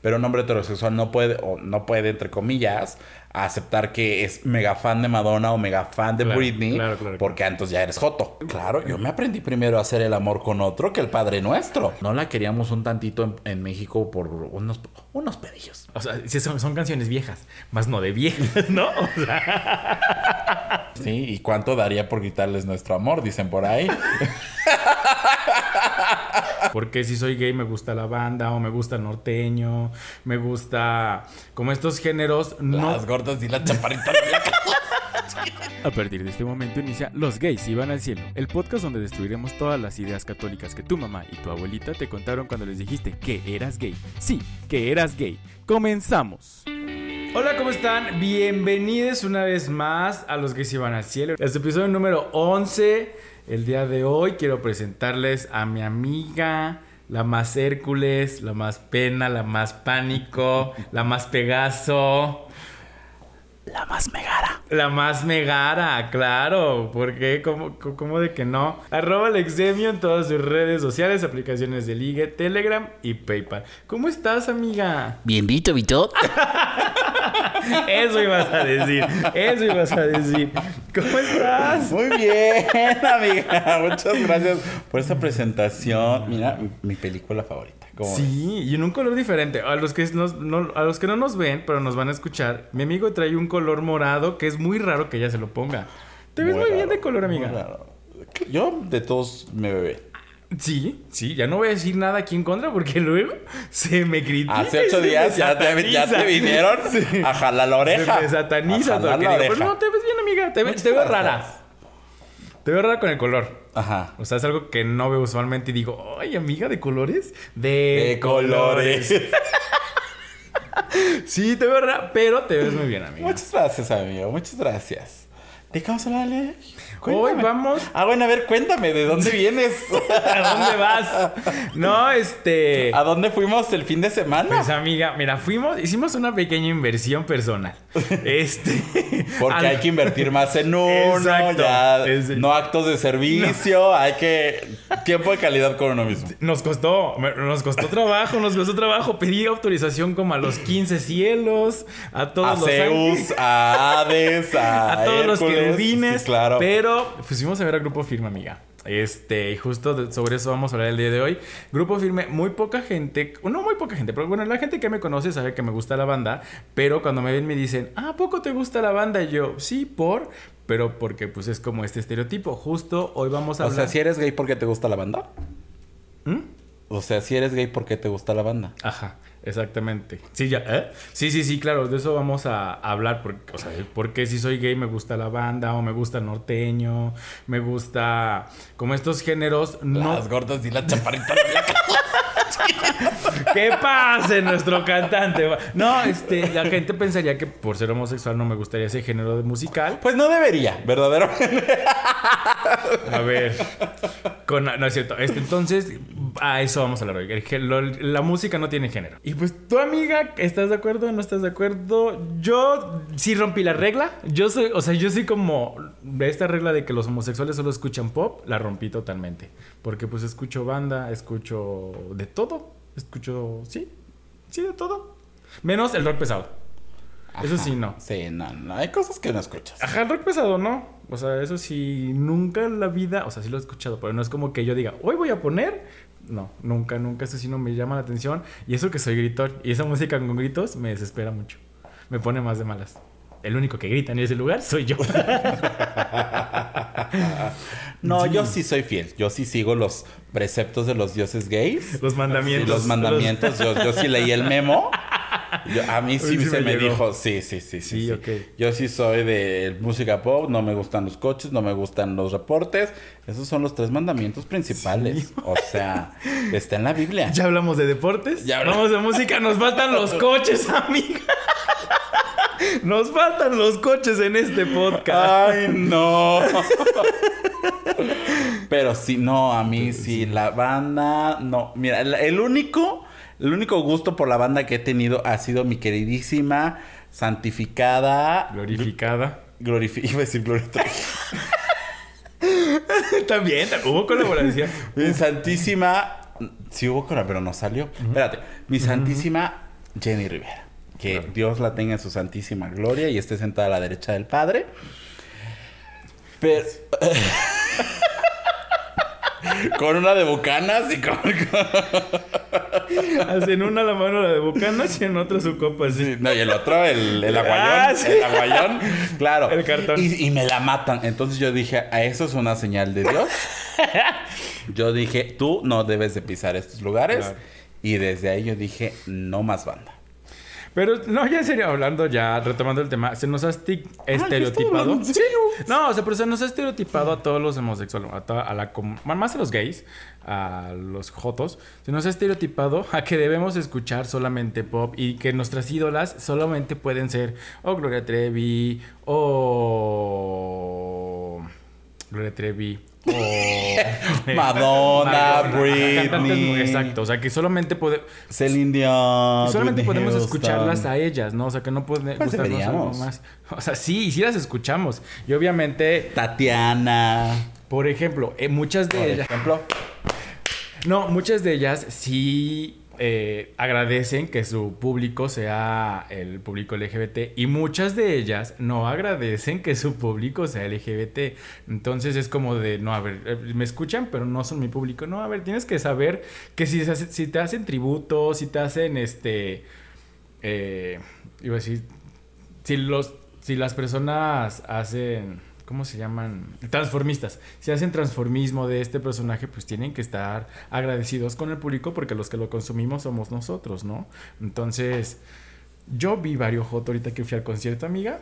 Pero un hombre heterosexual no puede, o no puede, entre comillas, aceptar que es mega fan de Madonna o mega fan de Claro, Britney, claro, claro, porque entonces ya eres joto. Claro, yo me aprendí primero a hacer el amor con otro que el Padre Nuestro. No la queríamos un tantito en, en México por unos, unos pedillos. O sea, son, son canciones viejas, más no de viejas, ¿no? O sea, Sí, ¿y cuánto daría por quitarles nuestro amor? Dicen por ahí. porque si soy gay me gusta la banda o me gusta el norteño, me gusta como estos géneros no Las gordas y las chaparritas. A partir de este momento inicia Los gays iban al cielo, el podcast donde destruiremos todas las ideas católicas que tu mamá y tu abuelita te contaron cuando les dijiste que eras gay. Sí, que eras gay. Comenzamos. Hola, ¿cómo están? Bienvenidos una vez más a Los se iban al cielo. Este episodio número 11. El día de hoy quiero presentarles a mi amiga, la más Hércules, la más pena, la más pánico, la más Pegaso. La más megara. La más megara, claro. ¿Por qué? ¿Cómo, cómo de que no? Arroba Alexemio en todas sus redes sociales, aplicaciones de ligue, Telegram y PayPal. ¿Cómo estás, amiga? Bien visto, Vito. Eso ibas a decir. Eso ibas a decir. ¿Cómo estás? Muy bien, amiga. Muchas gracias por esta presentación. Mira, mi, mi película favorita. ¿Cómo ves? Sí, y en un color diferente. A los, que nos- no, a los que no nos ven, pero nos van a escuchar, mi amigo trae un color morado que es muy raro que ella se lo ponga. Te ves muy, bien raro, de color, amiga. raro. Yo de todos me bebé. Sí, sí, ya no voy a decir nada aquí en contra porque luego se me critica. Hace ocho se días ya te, ya sataniza. te vinieron Sí. a jalar la Se oreja. me sataniza jalar la oreja. Pero no, te ves bien, amiga. Te, ve- Muchas te veo gracias. rara. Te veo rara con el color. Ajá. O sea, es algo que no veo usualmente y digo, ay, amiga, ¿de colores? De, De colores. sí, te veo rara, pero te ves muy bien, amiga. Muchas gracias, amigo. Muchas gracias. ¿De qué vamos a hablar? Hoy vamos Ah, bueno, a ver, cuéntame, ¿de dónde vienes? ¿A dónde vas? No, este. ¿A dónde fuimos el fin de semana? Pues amiga, mira, fuimos, hicimos una pequeña inversión personal. Este. Porque al- hay que invertir más en uno, Exacto. ya Es- no actos de servicio, hay que tiempo de calidad con uno mismo. Nos costó, nos costó trabajo, nos costó trabajo. Pedí autorización como a los 15 cielos, a todos A los Zeus, ángeles, a Hades, a, a todos los querubines. sí, claro. Pero fuimos a ver a Grupo Firme, amiga. Este, y justo sobre eso vamos a hablar el día de hoy. Grupo Firme, muy poca gente, no muy poca gente, pero bueno, la gente que me conoce sabe que me gusta la banda, pero cuando me ven me dicen, ah, ¿a poco te gusta la banda? Y yo, sí, por, pero porque pues es como este estereotipo. Justo hoy vamos a O hablar. sea, si eres gay, ¿por qué te gusta la banda? ¿Mm? O sea, si eres gay, ¿por qué te gusta la banda? Ajá, exactamente. Sí, ya, ¿eh? Sí, sí, sí, claro, de eso vamos a hablar. Porque, o sea, porque si soy gay me gusta la banda, o me gusta el norteño, me gusta como estos géneros. No, Las gordas y las chaparritas. ¿Qué pasa nuestro cantante? No, este, la gente pensaría que por ser homosexual no me gustaría ese género de musical. pues no debería, verdaderamente. A ver, con, no es cierto. Este, entonces, a eso vamos a hablar hoy. El lo- la música no tiene género. Y pues, tu amiga, ¿estás de acuerdo? ¿No estás de acuerdo? Yo sí rompí la regla. Yo soy, o sea, yo soy como de esta regla de que los homosexuales solo escuchan pop, la rompí totalmente. Porque pues escucho banda, escucho de todo. Escucho, sí, sí, de todo. Menos el rock pesado. Eso sí, no. Sí, no, no. Hay cosas que no escuchas. Ajá, el rock pesado, ¿no? O sea, eso sí, nunca en la vida, o sea, sí lo he escuchado, pero no es como que yo diga, hoy voy a poner. No, nunca, nunca, eso sí no me llama la atención. Y eso que soy gritor, y esa música con gritos me desespera mucho. Me pone más de malas. El único que grita en ese lugar soy yo. No, yo sí soy fiel. Yo sí sigo los preceptos de los dioses gays. Los mandamientos. los mandamientos. Yo, yo sí leí el memo. Yo- a mí sí, se me dijo, sí, sí, sí, sí. Yo sí soy de música pop, no me gustan los coches, no me gustan los reportes. Esos son los tres mandamientos principales. O sea, está en la Biblia. Ya hablamos de deportes. Ya hablamos de música. Nos faltan los coches, amiga. Nos faltan los coches en este podcast. Ay, no. Pero sí, no, a mí sí, la banda, no. Mira, el, único, el único gusto por la banda que he tenido ha sido mi queridísima, santificada, Glorificada. glorifi iba a decir gloria También, hubo colaboración. Mi santísima, sí hubo cora, pero no salió. Espérate, mi santísima Jenny Rivera. Que Dios la tenga en su santísima gloria y esté sentada a la derecha del Padre. Pero... con una de bucanas y con... Hacen una la mano la de Bucanas y en otra su copa así. Sí, no, y el otro, el, el aguayón. Ah, sí. El aguayón, claro. El cartón. Y, y me la matan. Entonces yo dije, a eso es una señal de Dios. yo dije, tú no debes de pisar estos lugares. Claro. Y desde ahí yo dije, no más banda. Pero no, ya en serio, hablando ya, retomando el tema, se nos ha estereotipado. ¿en serio? No, o sea, pero se nos ha estereotipado a todos los homosexuales, a, toda- a la más a los gays, a los jotos, se nos ha estereotipado a que debemos escuchar solamente pop y que nuestras ídolas solamente pueden ser o Gloria Trevi o Gloria Trevi o Madonna, mu- Britney. Exacto, o sea, que solamente podemos Celine Dion. solamente podemos Houston. escucharlas a ellas, ¿no? O sea, que no puede Pues gustarnos más. O sea, sí, y sí las escuchamos. Y obviamente, Tatiana. por ejemplo, eh, muchas de Por ellas... ejemplo. No, muchas de ellas sí eh, agradecen que su público sea el público LGBT y muchas de ellas no agradecen que su público sea LGBT. Entonces es como de, no, a ver, eh, me escuchan, pero no son mi público. No, a ver, tienes que saber que si, si te hacen tributo, si te hacen este... Eh, iba a decir, si los si las personas hacen ¿cómo se llaman? transformistas si hacen transformismo de este personaje pues tienen que estar agradecidos con el público porque los que lo consumimos somos nosotros ¿no? entonces yo vi varios hot ahorita que fui al concierto amiga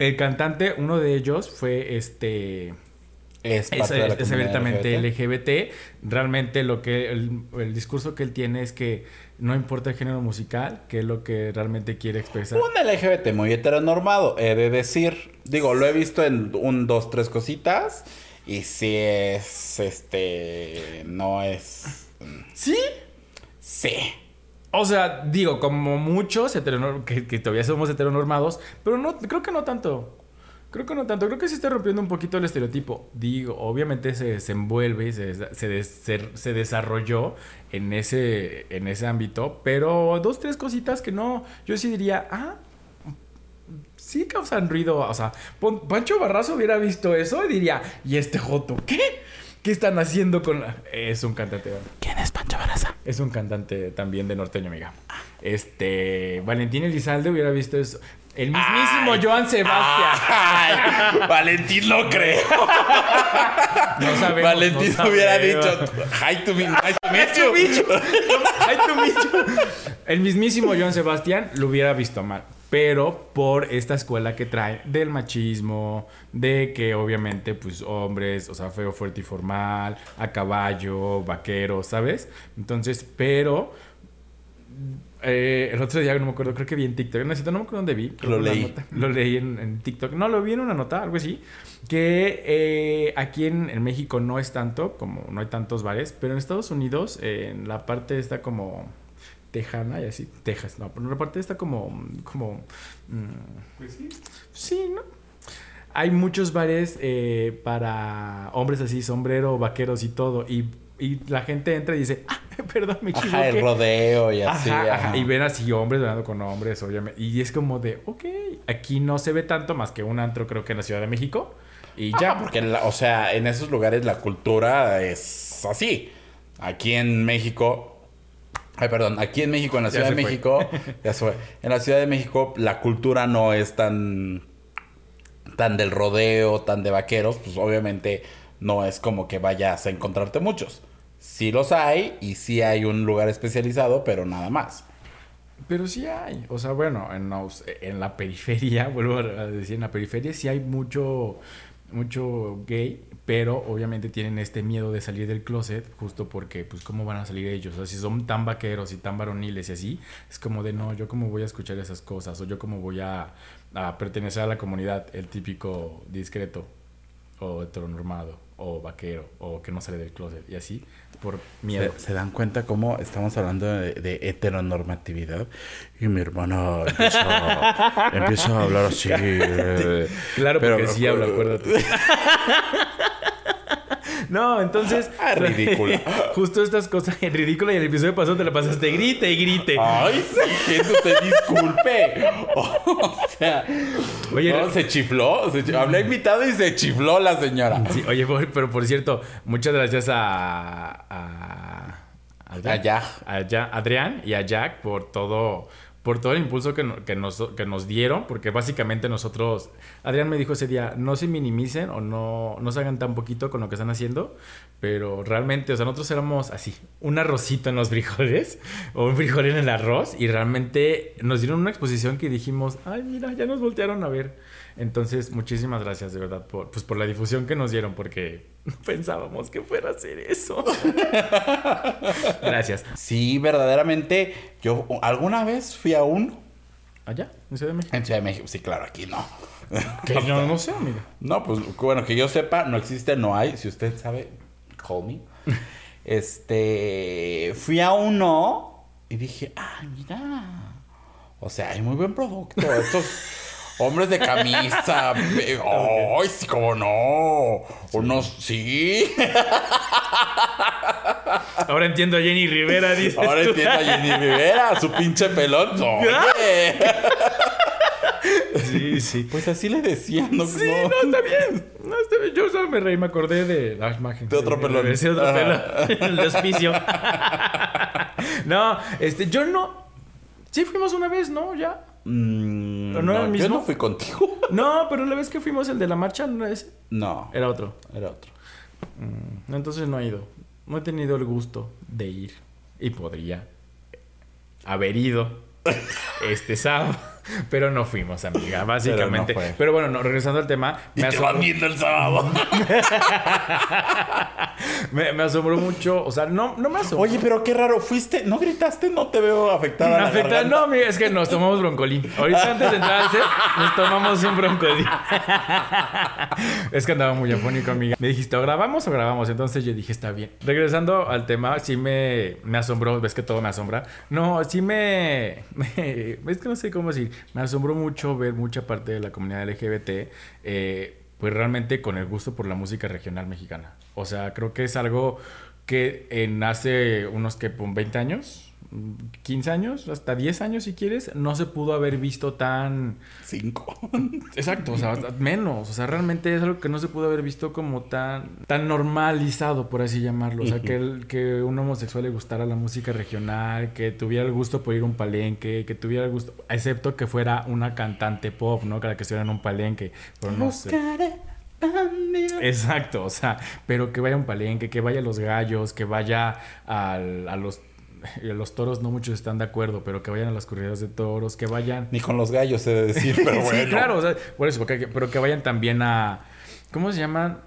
el cantante uno de ellos fue este Es es, parte de la es comunidad abiertamente LGBT. LGBT. Realmente lo que el, el discurso que él tiene es que no importa el género musical, que es lo que realmente quiere expresar. Un LGBT muy heteronormado, he de decir. Digo, lo he visto en un, dos, tres cositas. Y si es, este, no es... Sí. Sí. O sea, digo, como muchos heteronor- que, que todavía somos heteronormados, pero no, creo que no tanto. Creo que no tanto. Creo que sí está rompiendo un poquito el estereotipo. Digo, obviamente se desenvuelve y se, se, des- se- se desarrolló en ese, en ese ámbito, pero dos, tres cositas que no. Yo sí diría, ah, sí causan ruido. O sea, Pancho Barrazo hubiera visto eso y diría, ¿y este Joto qué? ¿Qué están haciendo con la.? Es un cantante. ¿verdad? ¿Quién es Pancho Baraza? Es un cantante también de norteño, amiga. Este. Valentín Elizalde hubiera visto eso. El mismísimo Ay. Joan Sebastián. Ay, Valentín lo creo. No sabemos. Valentín no hubiera dicho, hi to me, nice to meet you". Ay, tu bicho. El mismísimo Joan Sebastián lo hubiera visto mal. Pero por esta escuela que trae del machismo, de que obviamente, pues, hombres, o sea, feo, fuerte y formal, a caballo, vaquero, ¿sabes? Entonces, pero. Eh, el otro día no me acuerdo, creo que vi en TikTok, no, sé, no me acuerdo dónde vi. Lo leí. nota. lo leí en, en TikTok. No, lo vi en una nota, algo así. Que eh, aquí en, en México no es tanto, como no hay tantos bares, pero en Estados Unidos, eh, en la parte está como tejana y así, Texas, no, pero en la parte está como, como, mm, sí, ¿no? Hay muchos bares eh, para hombres así, sombrero, vaqueros y todo, y, y la gente entra y dice, ah, perdón, me equivoqué. Ajá, el rodeo y así. Ajá. Y ven así hombres hablando con hombres, obviamente. Y es como de, ok, aquí no se ve tanto más que un antro, creo que en la Ciudad de México. Y ya. Porque, la- o sea, en esos lugares la cultura es así. Aquí en México. Ay, perdón. Aquí en México, en la Ciudad de fue. México. ya se fue. En la Ciudad de México, la cultura no es tan. tan del rodeo, tan de vaqueros. Pues obviamente no es como que vayas a encontrarte muchos. Sí los hay y sí hay un lugar especializado, pero nada más. Pero sí hay. O sea, bueno, en, en la periferia, vuelvo a decir, en la periferia sí hay mucho, mucho gay, pero obviamente tienen este miedo de salir del closet, justo porque, pues, ¿cómo van a salir ellos? O sea, si son tan vaqueros y tan varoniles y así, es como de, no, yo cómo voy a escuchar esas cosas, o yo cómo voy a, a pertenecer a la comunidad, el típico discreto, o heteronormado, o vaquero, o que no sale del closet, y así, por miedo. ¿Se, se dan cuenta cómo estamos hablando de, de heteronormatividad? Y mi hermana empieza, empieza a hablar así. eh, Claro, pero- porque sí hablo, acuérdate. No, entonces. Ah, ridículo. Justo estas cosas ridículas y el episodio pasado te la pasaste grite y grite. Ay, sí, que usted disculpe. O sea, Oye, no, se chifló. Se Hablé invitado y se chifló la señora. Sí, oye, pero por cierto, muchas gracias a. a A Jack. a Ja- Adrián y a Jack por todo. Por todo el impulso que, que nos, que nos dieron, porque básicamente nosotros, Adrián me dijo ese día, no se minimicen o no, no se hagan tan poquito con lo que están haciendo, pero realmente, o sea, nosotros éramos así, un arrocito en los frijoles o un frijol en el arroz y realmente nos dieron una exposición que dijimos, ay, mira, ya nos voltearon a ver. Entonces, muchísimas gracias de verdad por, pues, por la difusión que nos dieron, porque no pensábamos que fuera a hacer eso. gracias. Sí, verdaderamente. Yo alguna vez fui a uno ¿Allá? ¿En Ciudad de México? en Ciudad de México. Sí, claro, aquí no. Que no, no sé, amiga. No, pues bueno, que yo sepa, no existe, no hay. Si usted sabe, call me. Este, fui a uno y dije, ah, mira. O sea, hay muy buen producto. Estos hombres de camisa. eh, Ay, sí, cómo no. Unos, sí. Ahora entiendo a Jenny Rivera, dice. Ahora entiendo a Jenny Rivera, su pinche pelón. Oye. Sí, sí. Pues así le decían, ¿no? Sí, No. está bien. No, está bien. Yo solo me reí, me acordé de la imagen. De otro pelón. Sí, otro pelón. El despicio. no, este, yo no. Sí, fuimos una vez, ¿no? Ya. Mm, ¿Pero no era el Yo mismo? no fui contigo. No, pero la vez que fuimos el de la marcha no era ese. No, Era otro. era otro. Mm, Entonces no he ido. No he tenido el gusto de ir. Y podría haber ido este sábado. Pero no fuimos, amiga, básicamente. Pero no bueno, no, regresando al tema. Y me asombró- viendo el sábado. me, me asombró mucho. O sea, no, no me asombró. Oye, pero qué raro. ¿Fuiste? ¿No gritaste? No te veo afectada. la Afecta- garganta. no, amiga, es que nos tomamos broncolín. Ahorita antes de entrar al set, nos tomamos un broncolín. es que andaba muy afónico, amiga. Me dijiste, ¿o grabamos o grabamos? Entonces yo dije, está bien. Regresando al tema, sí me, me asombró. Ves que todo me asombra. No, sí me, me- Es que no sé cómo decir. Me asombró mucho ver mucha parte de la comunidad LGBT. eh, pues realmente con el gusto por la música regional mexicana. O sea, creo que es algo que en hace unos que 20 años, 15 años, hasta 10 años si quieres, no se pudo haber visto tan Cinco. exacto, o sea, menos, o sea, realmente es algo que no se pudo haber visto como tan tan normalizado, por así llamarlo, o sea, que el- que un homosexual le gustara la música regional, que tuviera el gusto por ir a un palenque, que tuviera el gusto, excepto que fuera una cantante pop, ¿no? Que la que estuviera en un palenque, pero no sé. Exacto, o sea, pero que vaya a un palenque, que vaya a los gallos, que vaya al- a los los toros no muchos están de acuerdo, pero que vayan a las corridas de toros, que vayan Ni con los gallos he de decir, pero bueno. Sí, claro, o sea, por eso, porque- pero que vayan también a ¿cómo se llaman?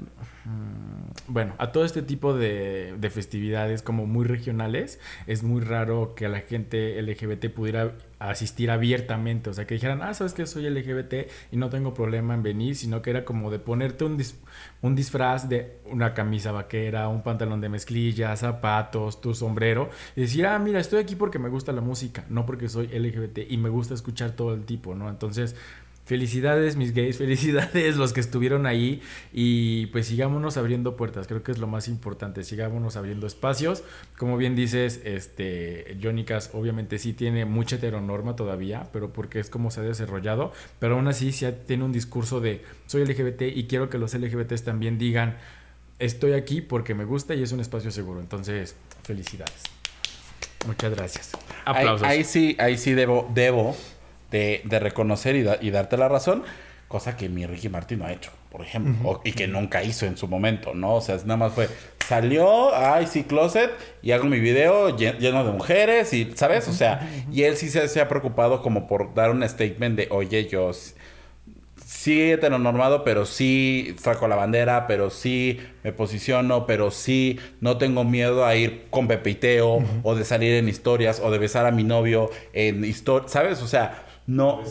Bueno, a todo este tipo de, de festividades como muy regionales, es muy raro que la gente LGBT pudiera asistir abiertamente, o sea, que dijeran, ah, sabes que soy LGBT y no tengo problema en venir, sino que era como de ponerte un, dis- un disfraz de una camisa vaquera, un pantalón de mezclilla, zapatos, tu sombrero, y decir, ah, mira, estoy aquí porque me gusta la música, no porque soy LGBT y me gusta escuchar todo el tipo, ¿no? Entonces, Felicidades mis gays, felicidades los que estuvieron ahí y pues sigámonos abriendo puertas, creo que es lo más importante, sigámonos abriendo espacios. Como bien dices, este Jonicas obviamente sí tiene mucha heteronorma todavía, pero porque es como se ha desarrollado, pero aún así sí tiene un discurso de soy LGBT y quiero que los LGBTs también digan estoy aquí porque me gusta y es un espacio seguro. Entonces, felicidades. Muchas gracias. Ahí, Aplausos. ahí sí, ahí sí debo, debo de, de reconocer y, da- y darte la razón, cosa que mi Ricky Martin no ha hecho, por ejemplo, o- y que nunca hizo en su momento, ¿no? O sea, es nada más fue, salió, ay, sí, closet, y hago mi video lle- lleno de mujeres, y, ¿sabes? O sea, y él sí se, se ha preocupado como por dar un statement de, oye, yo sí heteronormado, pero sí saco la bandera, pero sí me posiciono, pero sí no tengo miedo a ir con Pepe y Teo, o de salir en historias, o de besar a mi novio en historias, ¿sabes? O sea, no...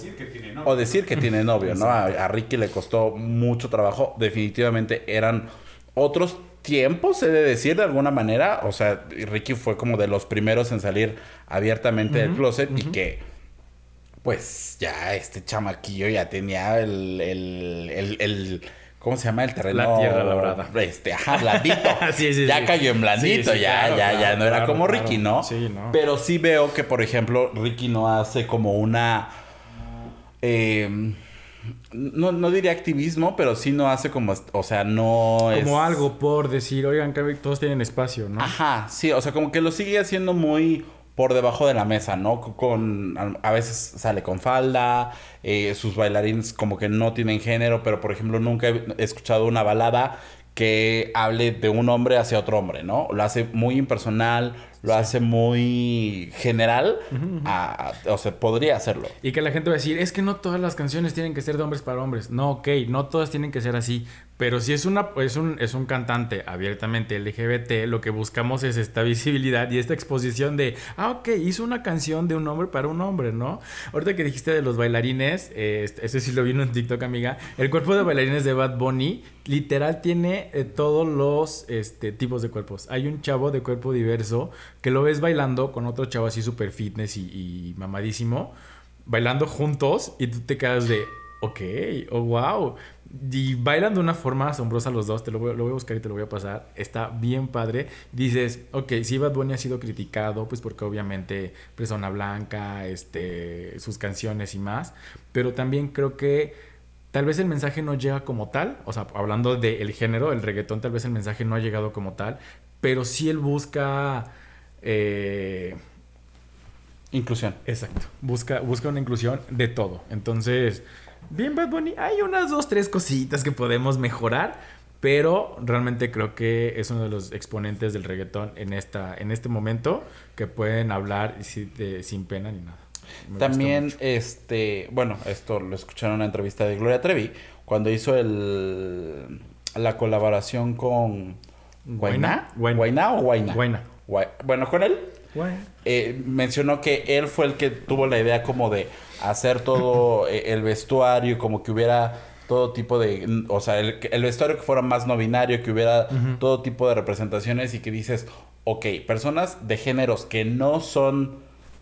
O decir que tiene novio, ¿no? A, a Ricky le costó mucho trabajo. Definitivamente eran otros tiempos, he de decir de alguna manera. O sea, Ricky fue como de los primeros en salir abiertamente del closet y que pues ya este chamaquillo ya tenía el, el, el, el- ¿Cómo se llama el terreno? La tierra labrada. Este, ajá, blandito. Sí, sí, ya sí. cayó en blandito, Sí, sí, ya, claro, ya, ya. claro, No era como claro. Ricky, ¿no? Sí, no. Pero sí veo que, por ejemplo, Ricky no hace como una. Eh, no, no diría activismo, pero sí no hace como. O sea, no es. Como algo por decir, oigan, que todos tienen espacio, ¿no? Ajá, sí, o sea, como que lo sigue haciendo muy por debajo de la mesa, ¿no? Con, a veces sale con falda, eh, sus bailarines como que no tienen género, pero por ejemplo nunca he escuchado una balada que hable de un hombre hacia otro hombre, ¿no? Lo hace muy impersonal, lo hace muy general, a- o sea, podría hacerlo. Y que la gente va a decir, es que no todas las canciones tienen que ser de hombres para hombres. No, ok, no todas tienen que ser así. Pero si es, una, es, un, es un cantante abiertamente LGBT, lo que buscamos es esta visibilidad y esta exposición de, ah, ok, hizo una canción de un hombre para un hombre, ¿no? Ahorita que dijiste de los bailarines, eh, este- ese sí lo vino en TikTok, amiga. El cuerpo de bailarines de Bad Bunny literal tiene eh, todos los este, tipos de cuerpos. Hay un chavo de cuerpo diverso que lo ves bailando con otro chavo así súper fitness y, y mamadísimo, bailando juntos y tú te quedas de, ok, oh wow. Y bailan de una forma asombrosa los dos, te lo voy, lo voy a buscar y te lo voy a pasar. Está bien padre. Dices, ok, si Bad Bunny ha sido criticado, pues porque obviamente persona blanca, este, sus canciones y más, pero también creo que tal vez el mensaje no llega como tal, o sea, hablando del género, el reggaetón, tal vez el mensaje no ha llegado como tal, pero sí él busca... eh, Inclusión. Exacto. Busca, busca una inclusión de todo. Entonces, bien Bad Bunny, hay unas dos, tres cositas que podemos mejorar, pero realmente creo que es uno de los exponentes del reggaetón en, esta, en este momento que pueden hablar sin, pena ni nada. Me También, este, bueno, esto lo escucharon en una entrevista de Gloria Trevi, cuando hizo el la colaboración con Guainá. Guainá. ¿Guainá o Guainá? Guainá. Guai- Bueno, con él eh, mencionó que él fue el que tuvo la idea como de hacer todo eh, el vestuario, como que hubiera todo tipo de, o sea, el, el vestuario que fuera más no binario, que hubiera todo tipo de representaciones y que dices, ok, personas de géneros que no son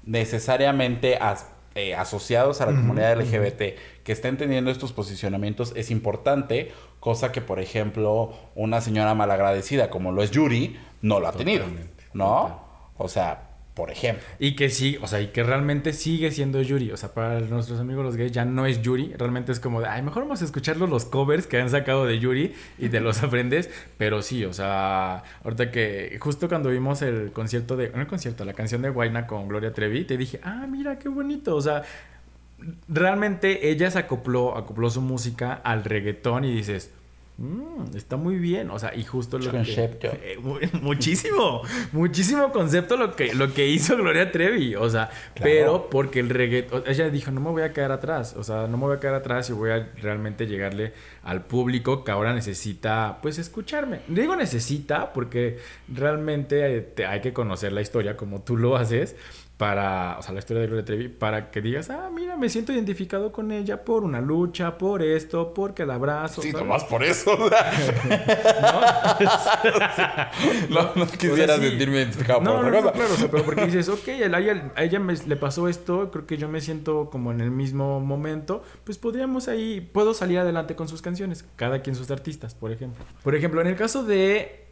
necesariamente as- eh, asociados a la comunidad LGBT, que estén teniendo estos posicionamientos, es importante, cosa que, por ejemplo, una señora malagradecida como lo es Yuri, no lo ha tenido, Totalmente, ¿no? O sea, por ejemplo. Y que sí, o sea, y que realmente sigue siendo Yuri. O sea, para nuestros amigos los gays ya no es Yuri. Realmente es como de, ay, mejor vamos a escuchar los covers que han sacado de Yuri y te los aprendes. Pero sí, o sea, ahorita que justo cuando vimos el concierto de, no el concierto, la canción de Guaina con Gloria Trevi, te dije, ah, mira qué bonito. O sea, realmente ella se acopló, acopló su música al reggaetón y dices, "Mm, está muy bien. O sea, y justo lo que... Eh, mu- muchísimo, muchísimo concepto lo que, lo que hizo Gloria Trevi. O sea, Claro. pero porque el reggaetón, ella dijo, no me voy a quedar atrás. O sea, no me voy a quedar atrás y voy a realmente llegarle al público que ahora necesita, pues, escucharme. Digo necesita porque realmente eh, te- hay que conocer la historia como tú lo haces para, o sea, la historia de Gloria Trevi, para que digas, ah, mira, me siento identificado con ella por una lucha, por esto, porque la abrazo. Sí, ¿sabes? nomás por eso. o sea, no, no quisiera O sea, sí. sentirme identificado No, por no, otra no, cosa. claro, o sea, pero porque dices, ok, a ella, a ella me- le pasó esto, creo que yo me siento como en el mismo momento, pues podríamos ahí, puedo salir adelante con sus canciones, cada quien sus artistas, por ejemplo. Por ejemplo, en el caso de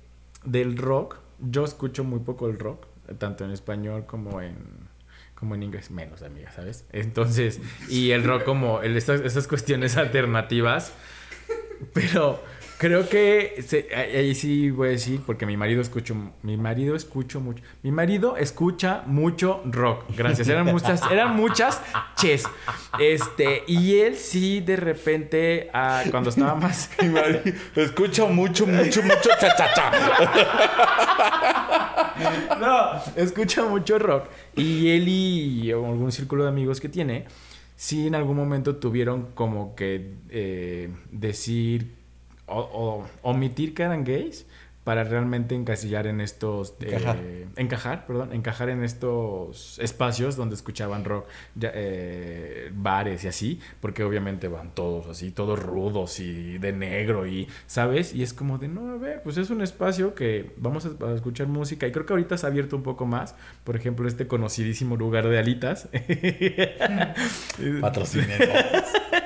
del rock, yo escucho muy poco el rock, tanto en español como en como en inglés, menos, amiga, ¿sabes? Entonces, y el rock como el, cuestiones alternativas, pero creo que se- ahí sí voy a decir porque mi marido escucho mi marido escucho mucho mi marido escucha mucho rock gracias eran muchas eran muchas ches este y él sí de repente ah, cuando estaba más Mi marido Escucho mucho, mucho, mucho cha cha cha. no, escucha mucho rock. Y él y algún círculo de amigos que tiene, sí en algún momento tuvieron como que eh, decir o, o omitir que eran gays para realmente encasillar en estos... eh, Encajar. encajar, perdón, encajar en estos espacios donde escuchaban rock, ya, eh, bares y así, porque obviamente van todos así, todos rudos y de negro y, ¿sabes? Y es como de, no, a ver, pues es un espacio que vamos a, a escuchar música y creo que ahorita se ha abierto un poco más, por ejemplo, este conocidísimo lugar de alitas. Patrocínenos.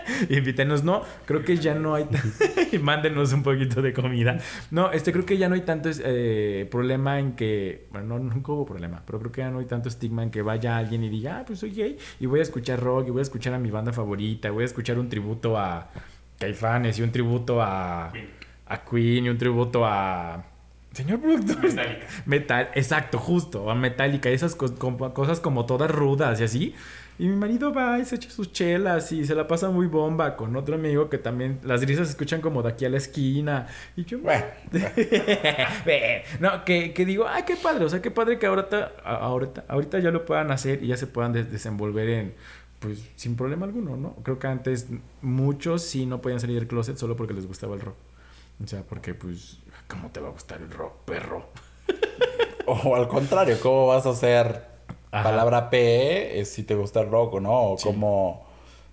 Invítenos, no, creo que ya no hay. Mándenos un poquito de comida. No, este creo que ya no hay tanto eh, problema en que. Bueno, no, nunca hubo problema, pero creo que ya no hay tanto estigma en que vaya alguien y diga, ah, pues soy gay y voy a escuchar rock y voy a escuchar a mi banda favorita, voy a escuchar un tributo a Caifanes y un tributo a. A Queen y un tributo a. Señor productor. Metallica. Metal, exacto, justo, a Metallica, esas com- cosas como todas rudas y así. Y mi marido va y se echa sus chelas y se la pasa muy bomba con otro amigo que también las risas se escuchan como de aquí a la esquina. Y yo, Bueno, no, que, que digo, ay, qué padre, o sea, qué padre que ahorita, ahorita, ahorita ya lo puedan hacer y ya se puedan des- desenvolver en, pues, sin problema alguno, ¿no? Creo que antes muchos sí no podían salir del closet solo porque les gustaba el rock. O sea, porque, pues, ¿cómo te va a gustar el rock, perro? o al contrario, ¿cómo vas a hacer Ajá. palabra P eh, si te gusta el rock o no? O como...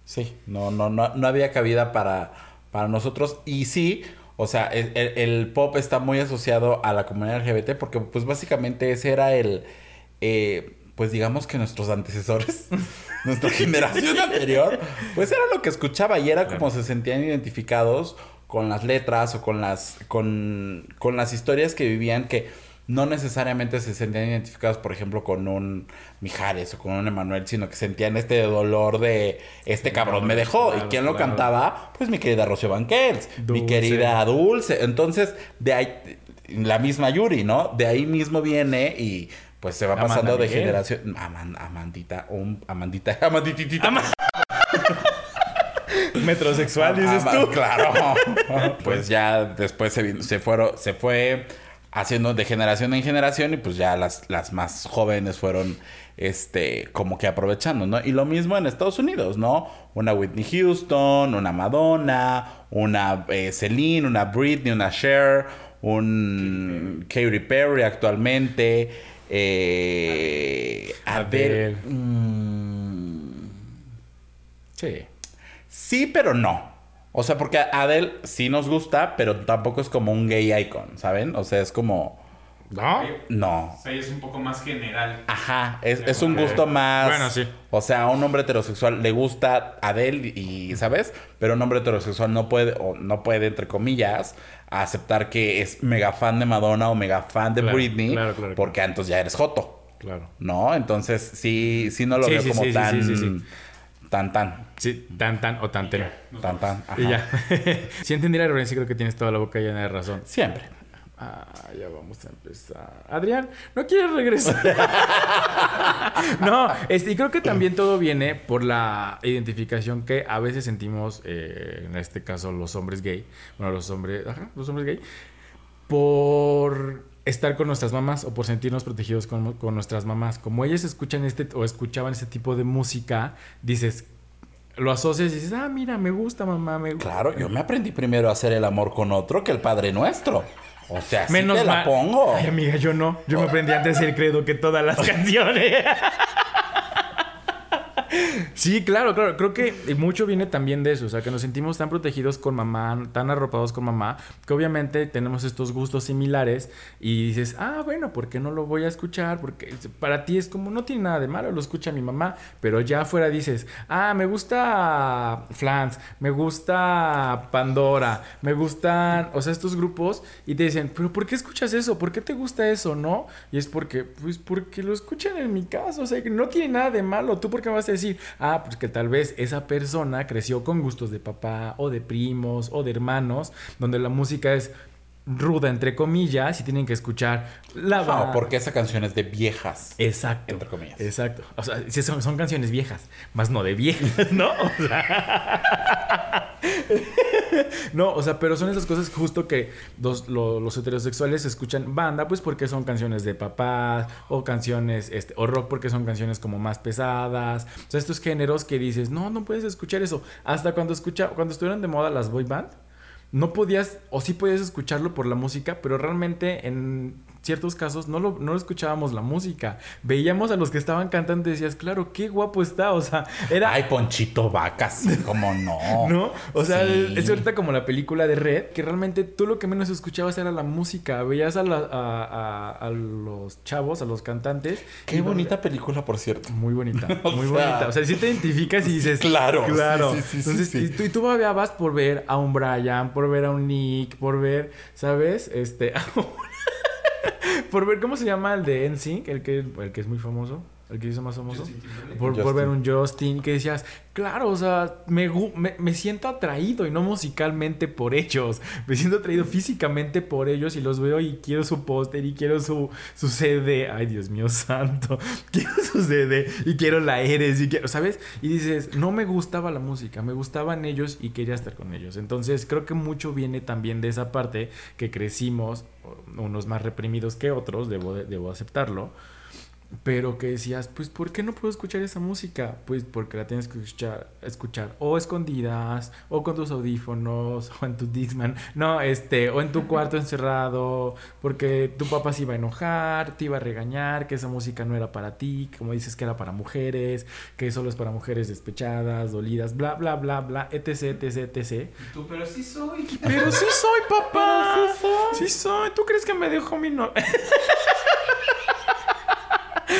Sí, no, no, no, no había cabida para, para nosotros. Y sí, o sea, el, el- el pop está muy asociado a la comunidad LGBT porque pues básicamente ese era el... eh, pues digamos que nuestros antecesores, nuestra generación anterior, pues era lo que escuchaba y era como se sentían identificados con las letras o con las, con, con las historias que vivían que no necesariamente se sentían identificados, por ejemplo, con un Mijares o con un Emanuel, sino que sentían este dolor de este cabrón me dejó. Claro, ¿Y quién lo claro. cantaba? Pues mi querida Rocío Banquels, mi querida Dulce. Entonces, de ahí, la misma Yuri, ¿no? De ahí mismo viene y pues se va Amanda pasando de generación. Aman- Amandita, un, Amandita, Amandititita. Metrosexual, dices tú. Claro. pues ya después se, se fueron, se fue haciendo de generación en generación y pues ya las, las más jóvenes fueron este como que aprovechando, ¿no? Y lo mismo en Estados Unidos, ¿no? Una Whitney Houston, una Madonna, una eh, Celine, una Britney, una Cher, un Katy Perry actualmente, eh, Adele. Adele. Mm, Sí. Sí, pero no. O sea, porque Adele sí nos gusta, pero tampoco es como un gay icon, ¿saben? O sea, es como... ¿No? No. O sea, es un poco más general. Ajá, es, es un gusto más... Bueno, sí. O sea, a un hombre heterosexual le gusta Adele y, ¿sabes? Pero un hombre heterosexual no puede, o no puede, entre comillas, aceptar que es mega fan de Madonna o mega fan de Claro, Britney. claro, claro, porque entonces ya eres joto, Claro. ¿no? Entonces sí, sí no lo Sí, veo sí, como sí, sí, tan... Tan, tan, Sí, tan, tan o tan, ten. tan, tan. Ajá. Y ya. si entendí la referencia, creo que tienes toda la boca llena de razón. Siempre. Ah, ya vamos a empezar. Adrián, ¿no quieres regresar? no, este, y creo que también todo viene por la identificación que a veces sentimos, eh, en este caso los hombres gay, bueno, los hombres, ajá, los hombres gay, por estar con nuestras mamás o por sentirnos protegidos con, con nuestras mamás. Como ellas escuchan este o escuchaban este tipo de música, dices, lo asocias y dices, ah, mira, me gusta, mamá, me gusta. Claro, yo me aprendí primero a hacer el amor con otro que el Padre Nuestro. O sea, sí Menos te la mal. pongo. Ay, amiga, yo no. Yo me aprendí antes el credo que todas las canciones. Sí, claro, claro. Creo que mucho viene también de eso. O sea, que nos sentimos tan protegidos con mamá, tan arropados con mamá, que obviamente tenemos estos gustos similares y dices, ah, bueno, ¿por qué no lo voy a escuchar? Porque para ti es como, no tiene nada de malo, lo escucha mi mamá, pero ya afuera dices, ah, me gusta Flans, me gusta Pandora, me gustan, o sea, estos grupos y te dicen, pero ¿por qué escuchas eso? ¿Por qué te gusta eso? ¿No? Y es porque, pues porque lo escuchan en mi caso, o sea, que no tiene nada de malo. ¿Tú por qué me vas a decir? Ah, pues que tal vez esa persona creció con gustos de papá o de primos o de hermanos, donde la música es ruda, entre comillas, y tienen que escuchar la No, porque esa canción es de viejas. Exacto. Entre comillas. Exacto. O sea, son, son canciones viejas, más no de viejas, ¿no? O sea... no, o sea, pero son esas cosas justo que los, lo- los heterosexuales escuchan banda, pues porque son canciones de papás, o canciones, este, o rock porque son canciones como más pesadas. O sea, estos géneros que dices, no, no puedes escuchar eso. Hasta cuando escucha, cuando estuvieron de moda las boy band, no podías, o sí podías escucharlo por la música, pero realmente en ciertos casos no lo, no escuchábamos la música. Veíamos a los que estaban cantando y decías, claro, qué guapo está. O sea, era. Ay, Ponchito Vacas, como no. ¿No? O sea, Sí. es ahorita como la película de Red, que realmente tú lo que menos escuchabas era la música. Veías a, la- a, a- a los chavos, a los cantantes. Qué bonita película, por cierto. Muy bonita, O muy sea, bonita. O sea, si te identificas y dices, claro, claro. sí, sí, sí, sí, Entonces, sí. Y, tú, y tú babeabas por ver a un Brian, por ver a un Nick, por ver, ¿sabes? Este, por ver, ¿cómo se llama el de NSYNC? El que, el que es muy famoso, el que hizo más famoso. Por, ver un Justin, que decías, claro, o sea, me, me, me siento atraído y no musicalmente por ellos. Me siento atraído físicamente por ellos y los veo y quiero su póster y quiero su, su CD. Ay, Dios mío santo. Quiero su CD y quiero la Eres y quiero, ¿sabes? Y dices, no me gustaba la música, me gustaban ellos y quería estar con ellos. Entonces, creo que mucho viene también de esa parte que crecimos, unos más reprimidos que otros, debo, debo aceptarlo. Pero que decías, pues, ¿por qué no puedo escuchar esa música? Pues porque la tienes que escuchar, escuchar o escondidas, o con tus audífonos, o en tu Dixman, no, este, o en tu cuarto encerrado, porque tu papá se iba a enojar, te iba a regañar, que esa música no era para ti, como dices que era para mujeres, que solo es para mujeres despechadas, dolidas, bla, bla, bla, bla, etc, etc, etc. Tú, pero sí soy. Pero sí soy, papá. sí soy. ¿Tú crees que me dejó mi no?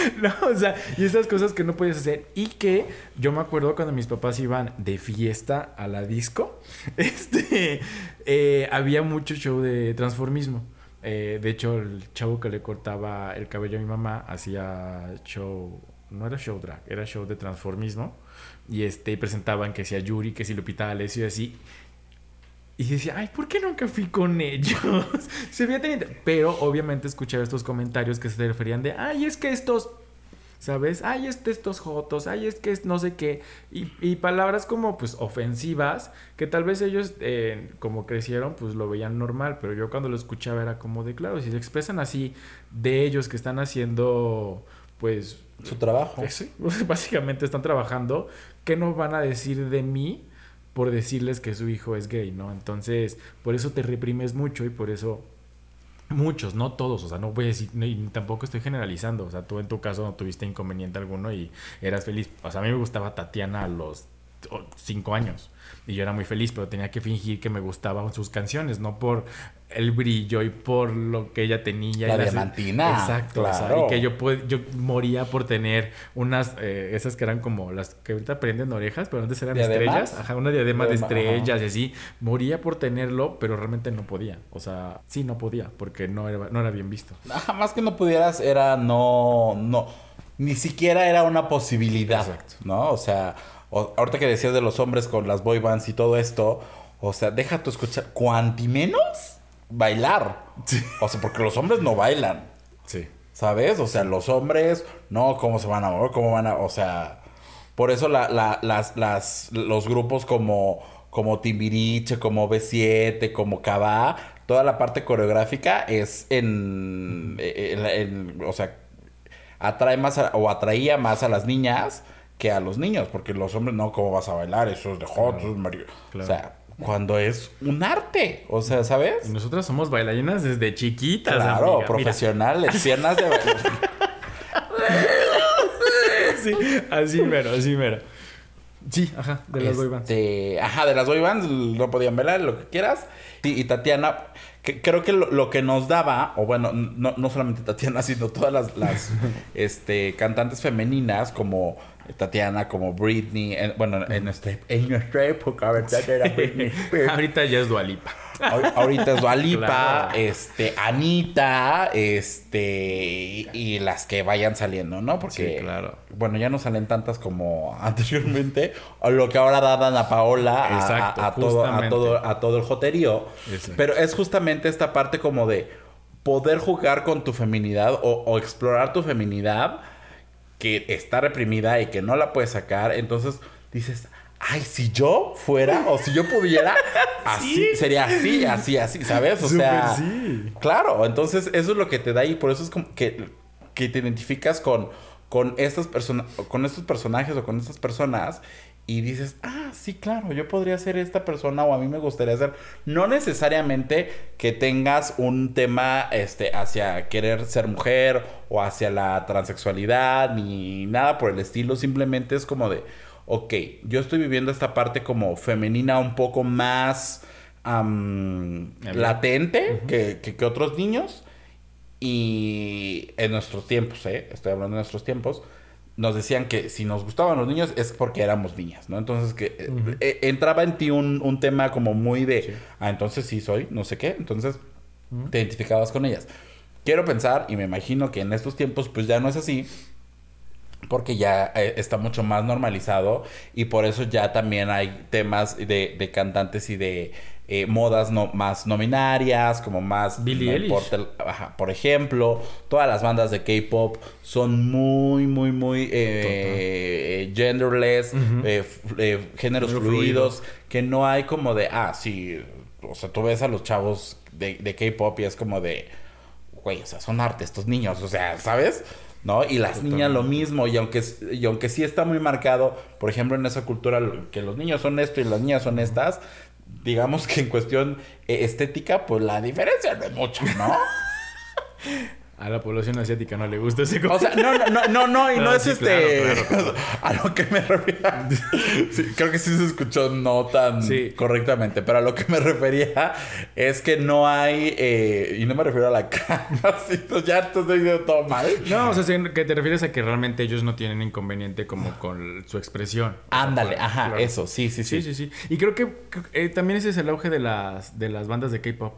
No, o sea, y esas cosas que no puedes hacer. Y que yo me acuerdo cuando mis papás iban de fiesta a la disco, este, eh, había mucho show de transformismo. Eh, de hecho, el chavo que le cortaba el cabello a mi mamá hacía show, no era show drag, era show de transformismo. Y este, presentaban que si Yuri, que si Lupita D'Alessio y así. Y decía, ay, ¿por qué nunca fui con ellos? Se veía inter- Pero obviamente escuchaba estos comentarios que se referían de, ay, es que estos, ¿sabes? Ay, es que estos jotos, ay, es que es no sé qué. Y, y palabras como, pues, ofensivas, que tal vez ellos, eh, como crecieron, pues lo veían normal. Pero yo cuando lo escuchaba era como de, claro, si se expresan así de ellos que están haciendo, pues, Su trabajo. sí, básicamente están trabajando, ¿qué nos van a decir de mí por decirles que su hijo es gay, ¿no? Entonces, por eso te reprimes mucho y por eso muchos, no todos, o sea, no voy a decir, tampoco estoy generalizando, o sea, tú en tu caso no tuviste inconveniente alguno y eras feliz. O sea, a mí me gustaba Tatiana los cinco años y yo era muy feliz, pero tenía que fingir que me gustaban sus canciones, no por el brillo y por lo que ella tenía. La y las- Exacto, o sea, claro. y que yo, yo moría por tener unas, eh, esas que eran como las que ahorita prenden orejas, pero antes eran ¿Diademas? estrellas. Ajá, una diadema de Diadema, ajá. estrellas y así. Moría por tenerlo, pero realmente no podía. O sea, sí, no podía, porque no era, no era bien visto. Ajá, más que no pudieras, era no, no, ni siquiera era una posibilidad, Exacto. ¿no? O sea, o- ahorita que decías de los hombres con las boy bands y todo esto, o sea, deja tu escuchar, cuanti menos bailar. O sea, porque los hombres no bailan, Sí. ¿sabes? O sea, los hombres, no, ¿cómo se van a mover? ¿Cómo van a...? O sea, por eso la, la- las, las, los grupos como, como Timbiriche, como B7, como Cabá, toda la parte coreográfica es en, en- en- o sea, atrae más a- o atraía más a las niñas que a los niños, porque los hombres, no, ¿cómo vas a bailar? Eso es de hot, eso es mari-". claro. O sea, cuando es un arte, o sea, ¿sabes? Y nosotras somos bailarinas desde chiquitas. Claro, amiga. Mira, profesionales, piernas de sí, así mero, así mero. Sí, ajá, de las boy bands. Este, ajá, de las boy bands no podían bailar, lo que quieras. Sí, y Tatiana, que, creo que lo, lo que nos daba, o bueno, no, no solamente Tatiana, sino todas las, las este, cantantes femeninas como Tatiana, como Britney, en- bueno, en, nuestra, en nuestra época, ¿verdad? Era Britney. Ahorita ya es Dualipa. Ahor- Ahorita es Dualipa, Claro. este, Anita, este, y las que vayan saliendo, ¿no? Porque, Sí, claro. bueno, ya no salen tantas como anteriormente, o lo que ahora da Dana Paola a, Exacto, a- a todo, a, todo, a todo el joterío. Exacto. Pero es justamente esta parte como de poder jugar con tu feminidad o, o explorar tu feminidad que está reprimida y que no la puedes sacar. Entonces dices, ay, si yo fuera o si yo pudiera, así, sería así, así, así, ¿sabes? O sea, sí. claro, entonces eso es lo que te da y por eso es como que, que te identificas con, con estas personas, con estos personajes o con estas personas y dices, ah, sí, claro, yo podría ser esta persona o a mí me gustaría ser. No necesariamente que tengas un tema este, hacia querer ser mujer o hacia la transexualidad ni nada por el estilo, simplemente es como de, ok, yo estoy viviendo esta parte como femenina un poco más latente que, que otros niños y en nuestros tiempos, ¿eh? estoy hablando de nuestros tiempos nos decían que si nos gustaban los niños es porque éramos niñas, ¿no? Entonces que eh, eh, entraba en ti un, un, tema como muy de, ah, entonces sí soy, no sé qué, entonces te identificabas con ellas. Quiero pensar, y me imagino que en estos tiempos pues ya no es así, porque ya eh, está mucho más normalizado y por eso ya también hay temas de, de cantantes y de eh, modas no, más nominarias, como más... Billie por ejemplo, todas las bandas de K-Pop son muy, muy, muy eh, genderless, eh, géneros fluidos, que no hay como de, ah, sí, o sea, tú ves a los chavos de, de K-Pop y es como de, güey, o sea, son arte estos niños, o sea, ¿sabes? ¿no? Y las niñas lo mismo, y aunque, y aunque sí está muy marcado, por ejemplo, en esa cultura que los niños son esto y las niñas son estas, digamos que en cuestión eh, estética, pues la diferencia no es mucha, ¿no? A la población asiática no le gusta ese O sea, no, no, no, no, y no, es este. A lo que me refería. creo que sí se escuchó no tan correctamente, pero a lo que me refería es que no hay. Eh, y no me refiero a la cara, pues ya te estoy diciendo todo mal. No, o sea, que te refieres a que realmente ellos no tienen inconveniente como con su expresión. Ándale, ajá, eso, sí, sí, sí. Sí, sí, sí. Y creo que eh, también ese es el auge de las, de las bandas de K-pop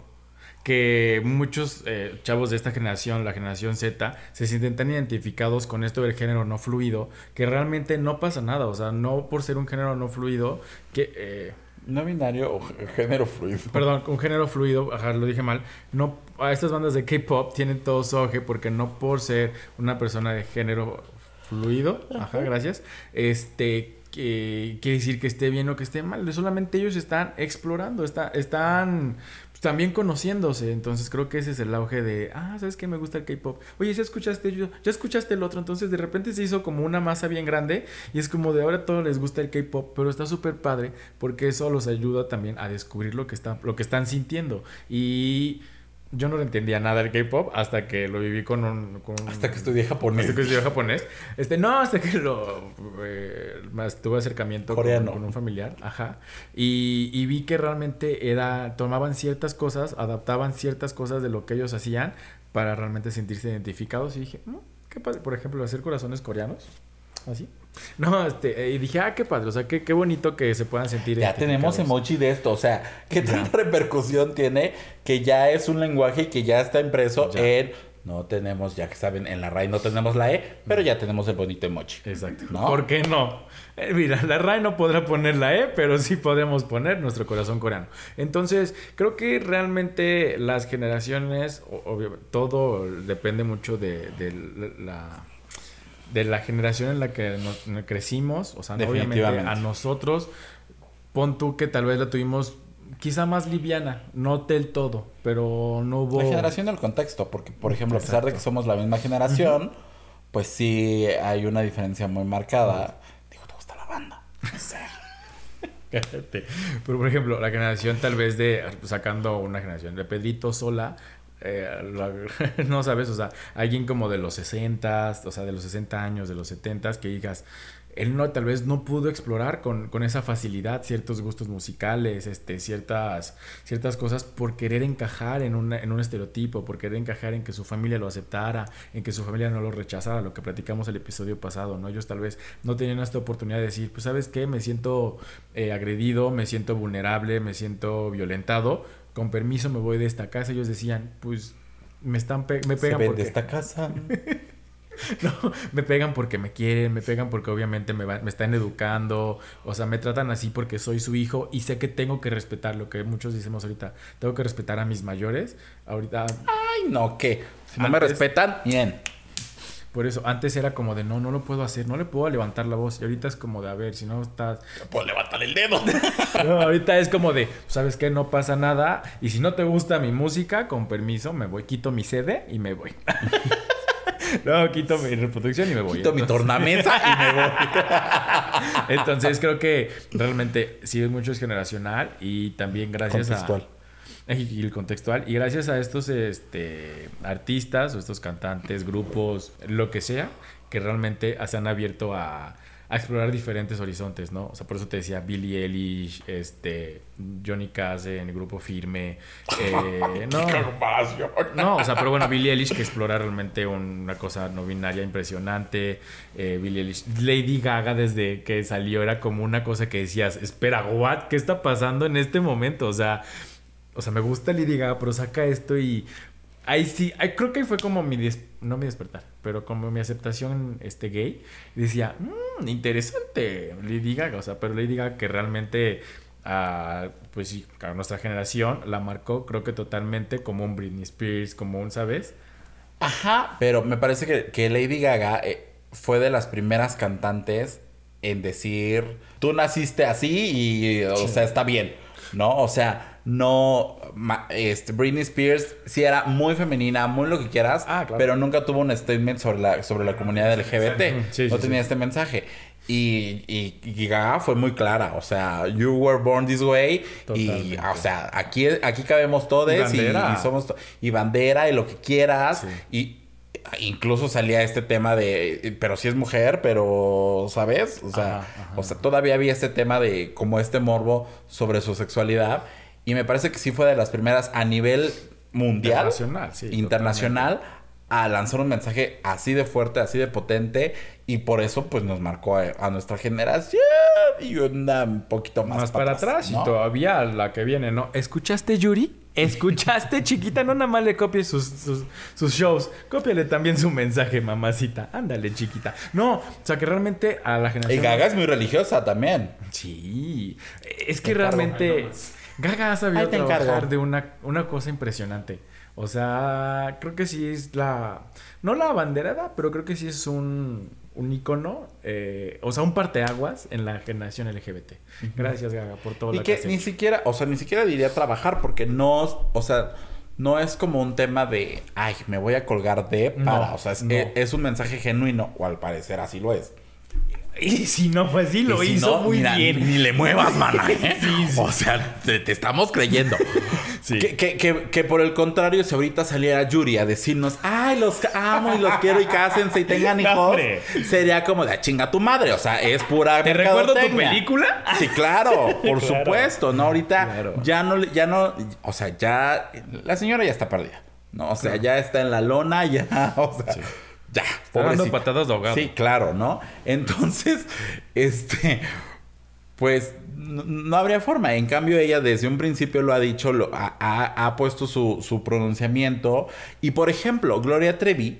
que muchos eh, chavos de esta generación, la generación Z, se sienten tan identificados con esto del género no fluido que realmente no pasa nada. O sea, no por ser un género no fluido que... Eh, no binario o género fluido. Perdón, un género fluido, ajá, lo dije mal. No, a estas bandas de K-pop tienen todo su porque no por ser una persona de género fluido, ajá, gracias, este, quiere decir que esté bien o que esté mal. Solamente ellos están explorando, está, están también conociéndose. Entonces creo que ese es el auge de, ah, ¿sabes qué? Me gusta el K-pop. Oye, ¿ya escuchaste yo? ¿Ya escuchaste el otro? Entonces de repente se hizo como una masa bien grande y es como de ahora todos les gusta el K-pop, pero está súper padre porque eso los ayuda también a descubrir lo que, está, lo que están sintiendo. Y yo no entendía nada del K-pop hasta que lo viví con un. hasta que estudié japonés. Hasta que estudié japonés. Este, no, hasta que lo. Eh, tuve acercamiento con, un familiar. Ajá. Y, y, vi que realmente era. Tomaban ciertas cosas, adaptaban ciertas cosas de lo que ellos hacían para realmente sentirse identificados. Y dije, mm, ¿qué pasa? Por ejemplo, hacer corazones coreanos. Así. No, este, eh, y dije, ah, qué padre, o sea, qué, qué bonito que se puedan sentir. Ya tenemos emoji de esto, o sea, qué tanta repercusión tiene que ya es un lenguaje y que ya está impreso en. No tenemos, ya que saben, en la RAI no tenemos la E, pero ya tenemos el bonito emoji. Exacto. ¿no? ¿Por qué no? Eh, mira, la RAI no podrá poner la E, pero sí podemos poner nuestro corazón coreano. Entonces, creo que realmente las generaciones, obvio, todo depende mucho de la de la generación en la que nos, crecimos, o sea, obviamente a nosotros, pon tú que tal vez la tuvimos quizá más liviana, no del todo, pero no hubo... La generación del contexto, porque por ejemplo, a pesar de que somos la misma generación, pues sí hay una diferencia muy marcada. Digo, ¿te gusta la banda? Pero por ejemplo, la generación tal vez de, sacando una generación de Pedrito sola, eh, no sabes, o sea, alguien como de los 60, o sea, de los 60 años, de los 70, que digas, él no, tal vez no pudo explorar con, con, esa facilidad ciertos gustos musicales, este, ciertas, ciertas cosas por querer encajar en, una, en un estereotipo, por querer encajar en que su familia lo aceptara, en que su familia no lo rechazara, lo que platicamos el episodio pasado, ¿no? Ellos tal vez no tenían esta oportunidad de decir, pues sabes qué, me siento eh, agredido, me siento vulnerable, me siento violentado, con permiso me voy de esta casa. Ellos decían, pues me están me pegan porque... de esta casa. no, me pegan porque me quieren, me pegan porque obviamente me, me están educando, o sea, me tratan así porque soy su hijo y sé que tengo que respetar lo que muchos decimos ahorita, tengo que respetar a mis mayores. Ahorita... Ay, no, ¿qué? Si no me respetan, bien. Por eso, antes era como de no, no lo puedo hacer, no le puedo levantar la voz. Y ahorita es como de a ver, si no estás. puedo levantar el dedo. ahorita es como de, ¿sabes qué? No pasa nada. Y si no te gusta mi música, con permiso, me voy, quito mi sede y me voy. no, quito mi reproducción y me voy. Quito mi tornamesa y me voy. Entonces creo que realmente sí es mucho es generacional y también gracias Contextual. a... Y el contextual. Y gracias a estos este, artistas o estos cantantes, grupos, lo que sea, que realmente se han abierto a, a explorar diferentes horizontes, ¿no? O sea, por eso te decía Billie Eilish, este, Johnny Cass en el grupo Firme. eh, no, no, o sea, pero bueno, Billie Eilish que explora realmente una cosa no binaria impresionante. Eh, Billie Eilish. Lady Gaga desde que salió era como una cosa que decías, espera, what? ¿Qué está pasando en este momento? O sea, o sea, me gusta Lady Gaga, pero saca esto y ahí sí, ahí creo que fue como mi des- no mi despertar, pero como mi aceptación este gay. Decía, "Mm, interesante, Lady Gaga, o sea, pero Lady Gaga que realmente a, pues sí, a nuestra generación la marcó creo que totalmente como un Britney Spears, como un, ¿sabes? Ajá, pero me parece que, que Lady Gaga eh, fue de las primeras cantantes en decir, tú naciste así y, o sea, está bien, ¿no? O sea, no, este, Britney Spears sí era muy femenina, muy lo que quieras, Ah, claro. pero nunca tuvo un statement sobre la, sobre la comunidad LGBT, Sí, sí, no sí. tenía este mensaje. Y, y, y Gaga fue muy clara, o sea, you were born this way y, Totalmente. o sea, aquí, aquí cabemos todos Y y, bandera. y somos y bandera y lo que quieras Sí. y incluso salía este tema de pero si es mujer pero sabes o sea Ajá, ajá. o sea todavía había este tema de como este morbo sobre su sexualidad y me parece que sí fue de las primeras a nivel mundial Internacional, sí, internacional a lanzar un mensaje así de fuerte así de potente y por eso pues nos marcó a, a nuestra generación y una un poquito más, Más, para atrás ¿no? y todavía la que viene, ¿no? ¿Escuchaste, Yuri? ¿Escuchaste, chiquita? No nada más le copies sus, sus, sus shows. Cópiale también su mensaje, mamacita. Ándale, chiquita. No, o sea que realmente a la y generación... Gaga es muy religiosa también Sí. Es que realmente... Gaga ha sabido trabajar encargo. de una, una cosa impresionante. O sea, creo que sí es la... No la abanderada, pero creo que sí es un, un icono, eh, o sea, un parteaguas en la generación LGBT. Gracias, Gaga, por todo Y lo que has ni hecho. siquiera, o sea, ni siquiera diría trabajar porque no, o sea, no es como un tema de, ay, me voy a colgar de para, No, o sea, es, no. es- es un mensaje genuino, o al parecer así lo es. Y si no, pues sí, lo si hizo no, muy mira, bien. Ni, le muevas, mana, ¿eh? Sí, sí. O sea, te, te estamos creyendo. Sí. Que, que, que, que por el contrario, si ahorita saliera Yuri a decirnos, ay, los amo y los quiero y cásense y tengan hijos, sería como de "Ah, chinga tu madre. O sea, es pura. ¿Te recuerdo tu película? Sí, claro, por Claro. supuesto, ¿no? Ahorita Claro. ya no, ya no, o sea, ya, la señora ya está perdida, ¿no? O sea, ya está en la lona, ya, o sea, ya, dando patadas de ahogado. Sí, claro, ¿no? Entonces, este, pues no, no habría forma. En cambio, ella desde un principio lo ha dicho, lo, ha, ha- ha puesto su, su pronunciamiento. Y por ejemplo, Gloria Trevi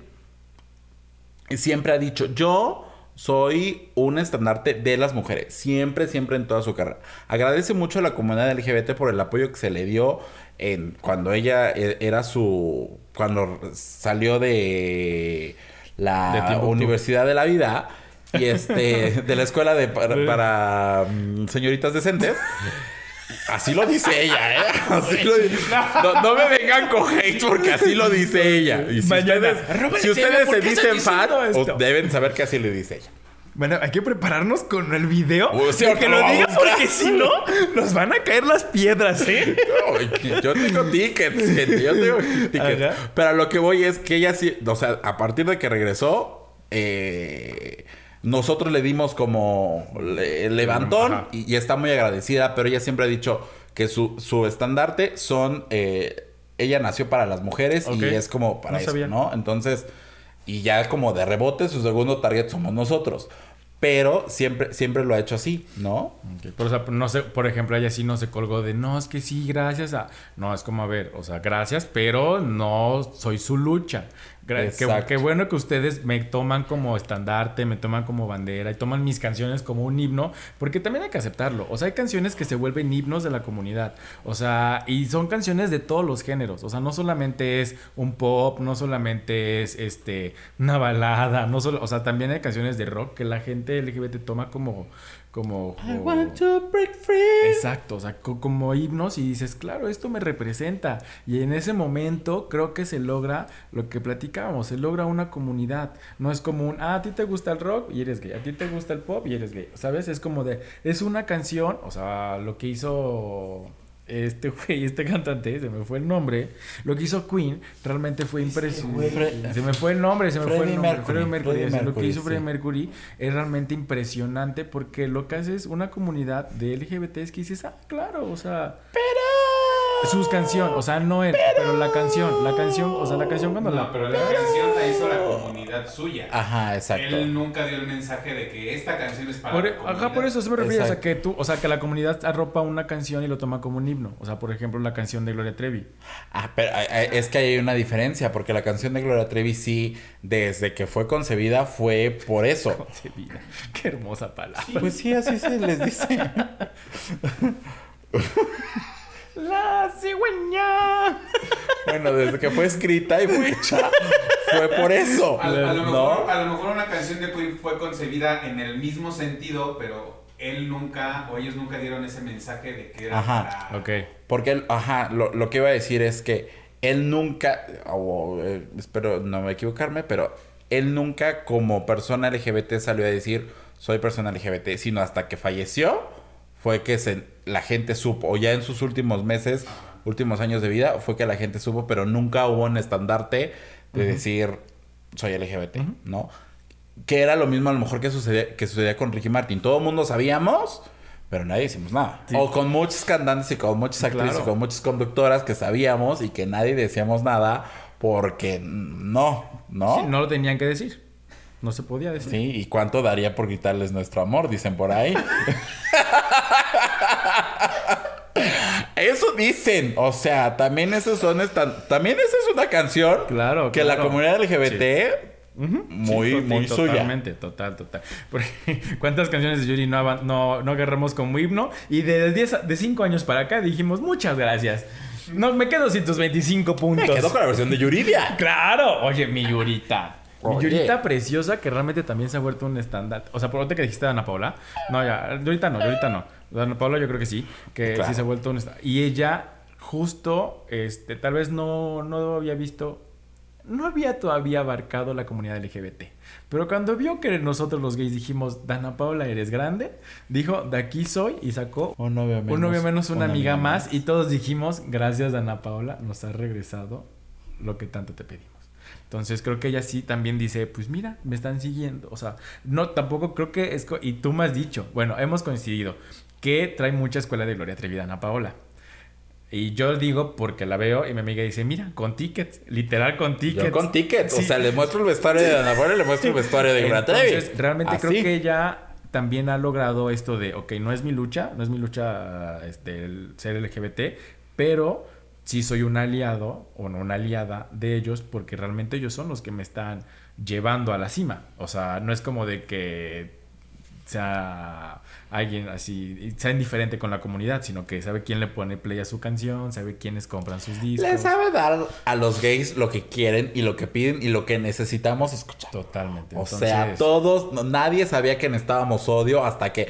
siempre ha dicho, yo soy un estandarte de las mujeres. Siempre, siempre en toda su carrera. Agradece mucho a la comunidad LGBT por el apoyo que se le dio en, cuando ella e- era su... Cuando salió De la. Universidad de la Vida y este de la escuela de para, para, mm, señoritas decentes. Así lo dice ella, ¿eh? Así lo di- no, no me vengan con hate porque así lo dice ella. Y si Mañana, ustedes, si ustedes ¿por se dicen fan, deben saber que así le dice ella. Bueno, hay que prepararnos con el video. O sea, que lo lo digas porque si no, nos van a caer las piedras, ¿eh? No, yo tengo tickets, gente, yo tengo tickets. Ajá. Pero lo que voy es que ella sí, o sea, a partir de que regresó, eh, nosotros le dimos como le- el levantón y, y está muy agradecida, pero ella siempre ha dicho que su, su estandarte son, eh, ella nació para las mujeres y es como para No eso, sabía. ¿no? Entonces, y ya como de rebote, su segundo target somos nosotros. Pero siempre, siempre lo ha hecho así, ¿no? Pero, no sé, por ejemplo, ella sí no se colgó de, no, es que sí, gracias a... No, es como, a ver, o sea, gracias, pero no soy su lucha. Qué, qué bueno que ustedes me toman como estandarte, me toman como bandera y toman mis canciones como un himno, porque también hay que aceptarlo. O sea, hay canciones que se vuelven himnos de la comunidad. O sea, y son canciones de todos los géneros. O sea, no solamente es un pop, no solamente es este una balada, no solo, o sea, también hay canciones de rock que la gente LGBT toma como como... I want to break free. Exacto, o sea, co- como himnos y dices, claro, esto me representa. Y en ese momento creo que se logra lo que platicábamos, se logra una comunidad. No es como un, ah, a ti te gusta el rock y eres gay, a ti te gusta el pop y eres gay. ¿Sabes? Es como de, es una canción, o sea, lo que hizo este güey, este cantante, se me fue el nombre, lo que hizo Queen realmente fue impresionante. Se me fue el nombre, se me fue Freddie el nombre. Mercury, Freddie Mercury. Freddie es lo que Mercury, hizo Freddie sí. Mercury es realmente impresionante porque lo que hace es una comunidad de LGBT es que dices, ah, claro, o sea, sus canciones, o sea, no él, pero, la canción, la canción, o sea, la canción cuando la... No, pero la canción la hizo la comunidad suya. Ajá, exacto. Él nunca dio el mensaje de que esta canción es para Por- la ajá, por eso se me refiere, o sea, que tú, o sea, que la comunidad arropa una canción y lo toma como un himno. O sea, por ejemplo, la canción de Gloria Trevi. Ah, pero eh, eh, es que hay una diferencia, porque la canción de Gloria Trevi sí, desde que fue concebida, fue por eso. Concebida. Qué hermosa palabra. Pues sí, así se les dice. La cigüeña. Bueno, desde que fue escrita y fue hecha, fue por eso. A, a lo ¿no? mejor, a lo mejor una canción de Queen fue concebida en el mismo sentido, pero él nunca, o ellos nunca dieron ese mensaje de que era Ajá. para... Ok. Porque, él- ajá, lo, lo que iba a decir es que él nunca, o, eh, espero no me equivocarme, pero él nunca como persona LGBT salió a decir soy persona LGBT, sino hasta que falleció fue que se, la gente supo, o ya en sus últimos meses, últimos años de vida, fue que la gente supo, pero nunca hubo un estandarte de decir soy LGBT, ¿no? Que era lo mismo a lo mejor que sucedía, que sucedía con Ricky Martin. Todo el mundo sabíamos, pero nadie hicimos nada. Sí. O con muchos cantantes y con muchas actrices Claro. y con muchas conductoras que sabíamos y que nadie decíamos nada porque no, ¿no? Sí, no lo tenían que decir. No se podía decir. Sí, ¿y cuánto daría por quitarles nuestro amor? Dicen por ahí. Eso dicen, o sea, también esas son esta- también esa es una canción Claro, que la comunidad LGBT muy Sí, muy suya. Totalmente, total, total. Porque, ¿Cuántas canciones de Yuri no, no, no agarramos como himno? Y de 10 a- de 5 años para acá dijimos, muchas gracias. No, me quedo sin tus 25 Me puntos. quedo con la versión de Yuridia. Claro, oye, mi Yurita. Yurita preciosa que realmente también se ha vuelto un estándar. O sea, por ahorita que dijiste Ana Paula. No, ya, ahorita no, ahorita no. Ana Paula yo creo que sí, que Claro. sí se ha vuelto un estándar. Y ella justo, este, tal vez no, no había visto, no había todavía abarcado la comunidad LGBT. Pero cuando vio que nosotros los gays dijimos, Dana Paula, eres grande, dijo, de aquí soy y sacó Un novio menos. un novio menos, una, amiga más. Y todos dijimos, gracias Dana Paula, nos ha regresado lo que tanto te pedimos. Entonces creo que ella sí también dice, pues mira, me están siguiendo. O sea, no, tampoco creo que es... Y tú me has dicho, bueno, hemos coincidido, que trae mucha escuela de Gloria Trevi Dana Paola. Y yo digo porque la veo y mi amiga dice, mira, con tickets, literal con tickets. Yo con tickets, o Sí. sea, le muestro el vestuario de Ana Paula y le muestro el vestuario de Gloria Trevi. Entonces, realmente Así. creo que ella también ha logrado esto de, ok, no es mi lucha, no es mi lucha este, el ser LGBT, pero sí soy un aliado o no una aliada de ellos porque realmente ellos son los que me están llevando a la cima. O sea, no es como de que sea alguien así, sea indiferente con la comunidad, sino que sabe quién le pone play a su canción, sabe quiénes compran sus discos. Le sabe dar a los gays lo que quieren y lo que piden y lo que necesitamos escuchar. Totalmente. O sea, todos, nadie sabía que necesitábamos odio hasta que.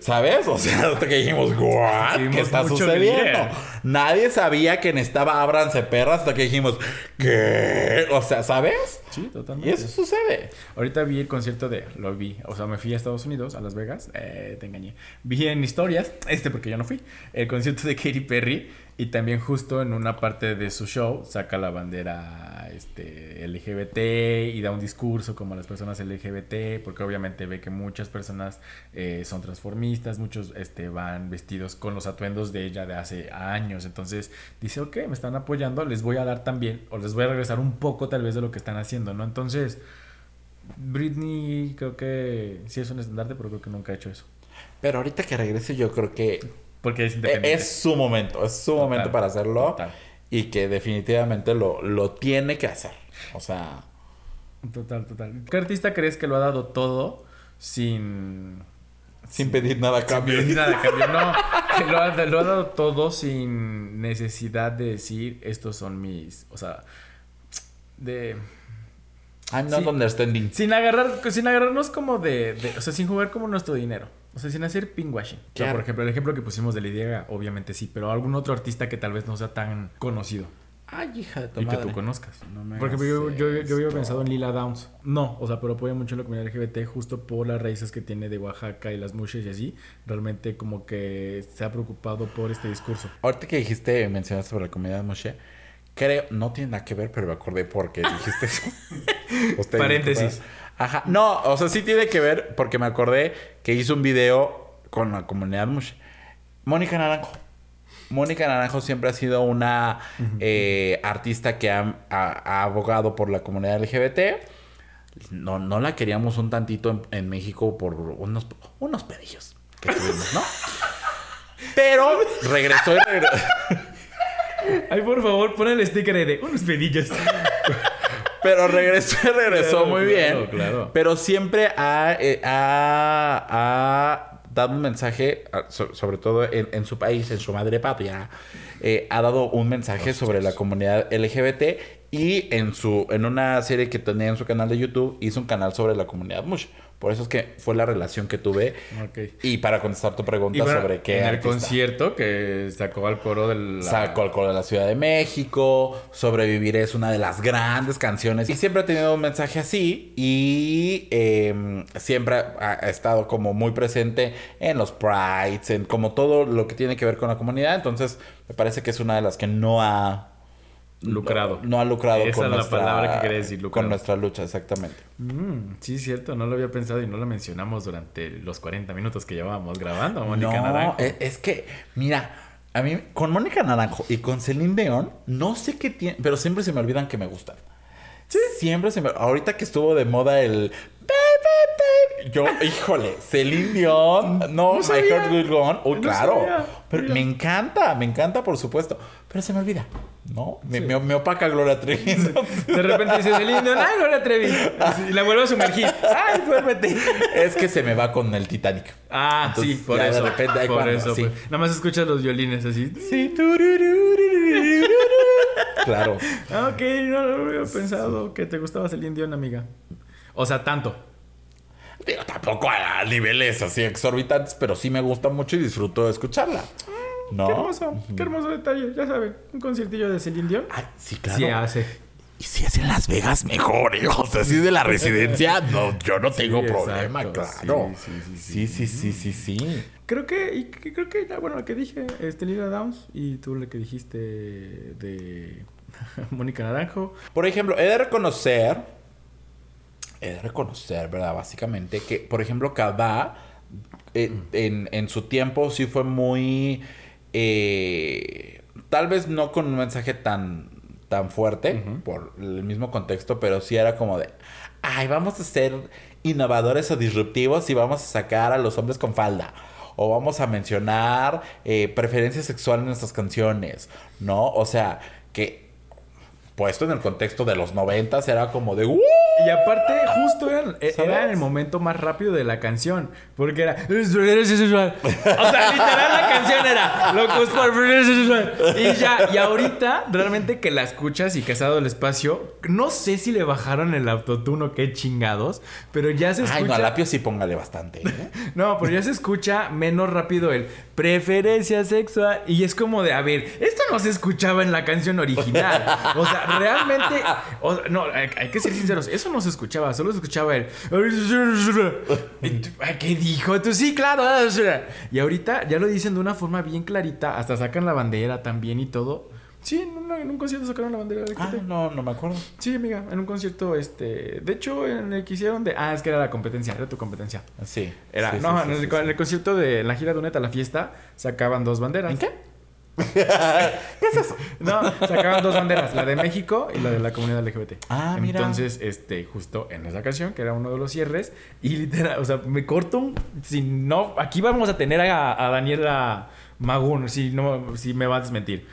¿Sabes? O sea, hasta que dijimos, ¿what? ¿Qué está sucediendo? Nadie sabía que necesitaba ábranse perras hasta que dijimos, ¿qué? O sea, ¿sabes? Sí, Y totalmente. eso sucede. Ahorita vi el concierto de, lo vi, o sea, me fui a Estados Unidos, a Las Vegas, eh, te engañé. Vi en historias, este porque yo no fui, el concierto de Katy Perry y también justo en una parte de su show saca la bandera este, LGBT y da un discurso como a las personas LGBT, porque obviamente ve que muchas personas eh, son transformistas, muchos este, van vestidos con los atuendos de ella de hace años, entonces dice, ok, me están apoyando, les voy a dar también, o les voy a regresar un poco tal vez de lo que están haciendo, ¿no? Entonces... Britney creo que sí es un estandarte, pero creo que nunca ha hecho eso. Pero ahorita que regrese, yo creo que Porque es e- independiente. es su momento. Es su Total, momento para hacerlo. total. Y que definitivamente lo, lo tiene que hacer. O sea. Total, total. ¿Qué artista crees que lo ha dado todo sin... Sin pedir nada a cambio. sin nada a cambio? No, que lo ha, lo ha dado todo sin necesidad de decir, estos son mis... O sea, de... I'm not understanding. Sin agarrar, sin agarrarnos como de, de- O sea, sin jugar como nuestro dinero. O sea, sin hacer pinkwashing. O sea, Claro. por ejemplo, el ejemplo que pusimos de Lady Gaga, obviamente sí, pero algún otro artista que tal vez no sea tan conocido Ay, hija de tu y que tú conozcas. No me Por ejemplo, yo, hagas yo, yo había pensado en Lila Downs. No, o sea, pero apoya mucho la comunidad LGBT justo por las raíces que tiene de Oaxaca y las mushes y así. Realmente como que se ha preocupado por este discurso. Ahorita que dijiste, mencionaste sobre la comunidad Moshe, creo, no tiene nada que ver, pero me acordé porque dijiste eso. Ustedes, Paréntesis. Ajá. No, o sea, sí tiene que ver porque me acordé que hizo un video con la comunidad Moshe. Mónica Naranjo. Mónica Naranjo siempre ha sido una eh, artista que ha, ha- ha abogado por la comunidad LGBT. No, no la queríamos un tantito en, en México por unos, unos pedillos que tuvimos, ¿no? Pero regresó y regresó. Ay, por favor, pon el sticker de unos pedillos. Pero regresó regresó muy bien. claro. Pero siempre ha, eh, ha- ha dado un mensaje, ah, so- sobre todo en, en su país, en su madre patria, eh, ha dado un mensaje sobre la comunidad LGBT y en su en una serie que tenía en su canal de YouTube hizo un canal sobre la comunidad Mush. Por eso es que fue la relación que tuve. Y para contestar tu pregunta bueno, sobre qué en el artista. concierto que sacó al coro del... Sacó alcohol de la Ciudad de México, Sobrevivir es una de las grandes canciones y siempre ha tenido un mensaje así y eh, siempre ha, ha estado como muy presente en los prides, en como todo lo que tiene que ver con la comunidad, entonces me parece que es una de las que no ha Lucrado. no, no ha lucrado Esa con es la nuestra palabra que quería decir, lucrado. con nuestra lucha exactamente. Mm, sí, cierto, no lo había pensado y no lo mencionamos durante los 40 minutos que llevábamos grabando, Mónica no, Naranjo. Es, es que, mira, a mí con Mónica Naranjo y con Celine Dion, no sé qué tiene, pero siempre se me olvidan que me gustan. Siempre se me. Ahorita que estuvo de moda el. Baby, baby, Yo, híjole, Celine Dion, no, My sabía. Heart Will Go On. No claro. sabía. Pero Mira. me encanta, me encanta, por supuesto. Pero se me olvida, ¿no? Me, me- me opaca Gloria Trevi. De repente dice Celine Dion, ay, Gloria Trevi. Y la vuelve a sumergir. Ay, duérmete. es que se me va con el Titanic. Ah, Entonces, sí, por ya de eso. repente por cuando, eso, sí. pues. Nada más escuchas los violines así. Sí, Claro. Ah, ok, no lo había pensado que te gustaba Celine Dion, amiga. O sea, tanto. Digo, tampoco a niveles así exorbitantes, pero sí me gusta mucho y disfruto de escucharla. ¿No? Qué hermoso, qué hermoso detalle. Ya saben, un conciertillo de Celine Dion. Ay, sí, claro. Sí hace. Y si es en Las Vegas, mejor. ¿eh? O sea, si es de la residencia, no, yo no tengo exacto, problema, claro. sí, sí, Sí, sí, sí, sí, sí. Creo que, y creo que ya, bueno, lo que dije, este Lila Downs y tú lo que dijiste de Mónica Naranjo. Por ejemplo, he de reconocer, he de reconocer, ¿verdad? Básicamente que, por ejemplo, Cabá, eh, en, en su tiempo sí fue muy, eh, tal vez no con un mensaje tan, tan fuerte, por el mismo contexto, pero sí era como de, ay, vamos a ser innovadores o disruptivos y vamos a sacar a los hombres con falda. O vamos a mencionar eh, preferencia sexual en nuestras canciones, ¿no? O sea, que puesto en el contexto de los noventas era como de ¡Uh! Y aparte, justo era, e- era el momento más rápido de la canción. Porque era. O sea, literal la canción era. Locos por. Y ya. Y ahorita, realmente que la escuchas y que has dado el espacio. No sé si le bajaron el autotune o qué chingados. Pero ya se escucha. Ay, no, a Lapio sí póngale bastante. ¿eh? No, pero ya se escucha menos rápido el preferencia sexual. Y es como de, a ver, esto no se escuchaba en la canción original. O sea, realmente. o- no, hay, hay que ser sinceros. Eso no se escuchaba, solo se escuchaba el. Y tú, "Ay, ¿Qué dijo? Tú sí, claro. Y ahorita ya lo dicen de una forma bien clarita. Hasta sacan la bandera también y todo. Sí, en, una- en un concierto sacaron la bandera. Ah, no, no me acuerdo. Sí, amiga, en un concierto, este. De hecho, en el que hicieron de. Ah, es que era la competencia, era tu competencia. Sí. Era, Sí, no, sí, en, el, sí, en el concierto de la gira de Uneta a la fiesta sacaban dos banderas. ¿En qué? No, sacaban dos banderas, la de México y la de la comunidad LGBT. Ah, mira. Entonces, este, justo en esa ocasión, que era uno de los cierres, y literal, o sea, me corto un. Si no, aquí vamos a tener a, a Daniela Magún, si no, si me va a desmentir.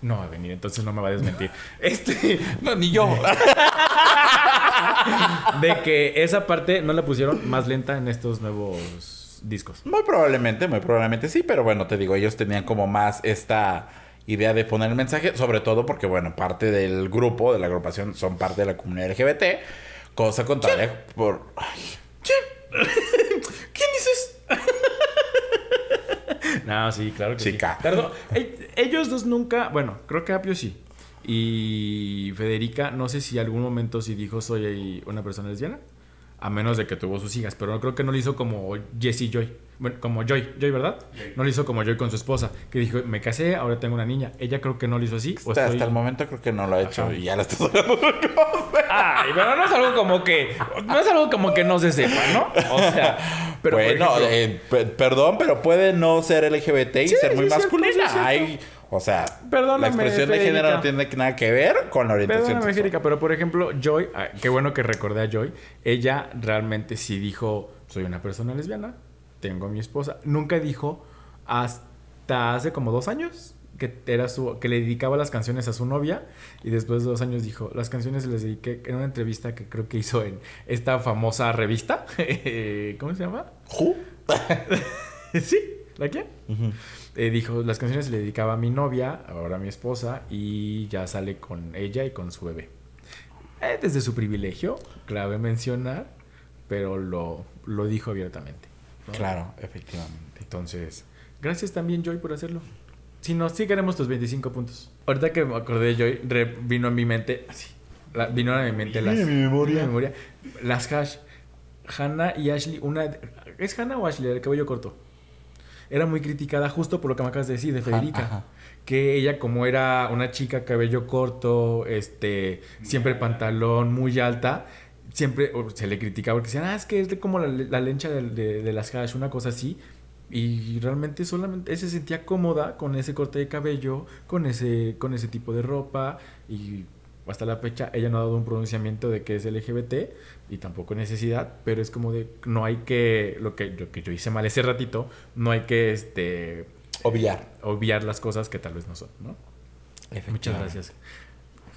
No va a venir, entonces no me va a desmentir. Este, No, ni yo. de que esa parte no la pusieron más lenta en estos nuevos discos. Muy probablemente, muy probablemente sí, pero bueno, te digo, ellos tenían como más esta idea de poner el mensaje, sobre todo porque, bueno, parte del grupo, de la agrupación, son parte de la comunidad LGBT, Cosa contraria por... Ay, ¿Quién dices? no, sí, claro que Chica. sí. Perdón, e- ellos dos nunca, bueno, creo que Apio sí. Y Federica, no sé si algún momento sí dijo soy una persona lesbiana. A menos de que tuvo sus hijas, pero creo que no lo hizo como Jessie Joy. Bueno, como Joy, Joy, ¿verdad? Joy. No lo hizo como Joy con su esposa, que dijo, me casé, ahora tengo una niña. Ella creo que no lo hizo así. o hasta, estoy- hasta el momento creo que no lo ha hecho Ajá. y ya la estás hablando de cosas. Ay, pero no es algo como que. No es algo como que no se sepa, ¿no? O sea. Pero bueno, ejemplo- eh, pe- perdón, pero puede no ser LGBT y Sí, ser muy sí, masculina. sí. Hay, o sea, Perdóname, la expresión de género no tiene nada que ver con la orientación Perdóname, pero por ejemplo, Joy, ah, qué bueno que recordé a Joy. Ella realmente sí dijo: Soy una persona lesbiana, tengo a mi esposa. Nunca dijo hasta hace como dos años que era su que le dedicaba las canciones a su novia y después de dos años dijo las canciones se las dediqué en una entrevista que creo que hizo en esta famosa revista ¿cómo se llama? Who? sí ¿la quién? Eh, dijo, las canciones se le dedicaba a mi novia, ahora a mi esposa, y ya sale con ella y con su bebé. Eh, desde su privilegio, clave mencionar, pero lo, lo dijo abiertamente. ¿No? Claro, efectivamente. Entonces, gracias también, Joy, por hacerlo. Si no, sí queremos tus 25 puntos. Ahorita que me acordé Joy, re- vino a mi mente, así, la- vino a mi mente las... mi memoria. mi memoria, las hash. Hannah y Ashley, una... ¿Es Hannah o Ashley, el cabello corto? Era muy criticada justo por lo que me acabas de decir de Federica. ajá. Que ella, como era una chica cabello corto, este, siempre pantalón muy alta, siempre se le criticaba porque decían, ah, es que es de como la, la lencha de, de- de las hash, una cosa así. Y realmente solamente se sentía cómoda con ese corte de cabello, con ese, con ese tipo de ropa. Y hasta la fecha ella no ha dado un pronunciamiento de que es LGBT y tampoco necesidad, pero es como de no hay que, lo que, lo que yo hice mal ese ratito, no hay que este, Obviar. obviar las cosas que tal vez no son, ¿no? Muchas gracias.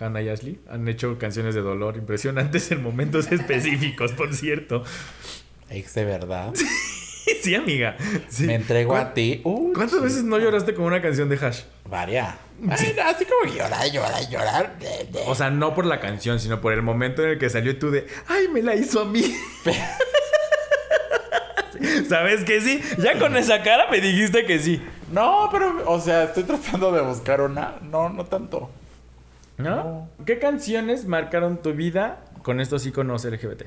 Hannah y Ashley han hecho canciones de dolor impresionantes en momentos específicos, por cierto. Ex de verdad. sí, amiga. Sí. Me entrego ¿Cuán- a ti. ¿Cuántas veces no lloraste con una canción de Hash? Varia. Ay, no, así como llorar, llorar, llorar. O sea, no por la canción, sino por el momento en el que salió tú de, ay, me la hizo a mí. ¿Sabes que sí? Ya con esa cara me dijiste que sí. No, pero, o sea, estoy tratando de buscar una. No, no tanto. ¿No? ¿Qué canciones marcaron tu vida con estos iconos LGBT?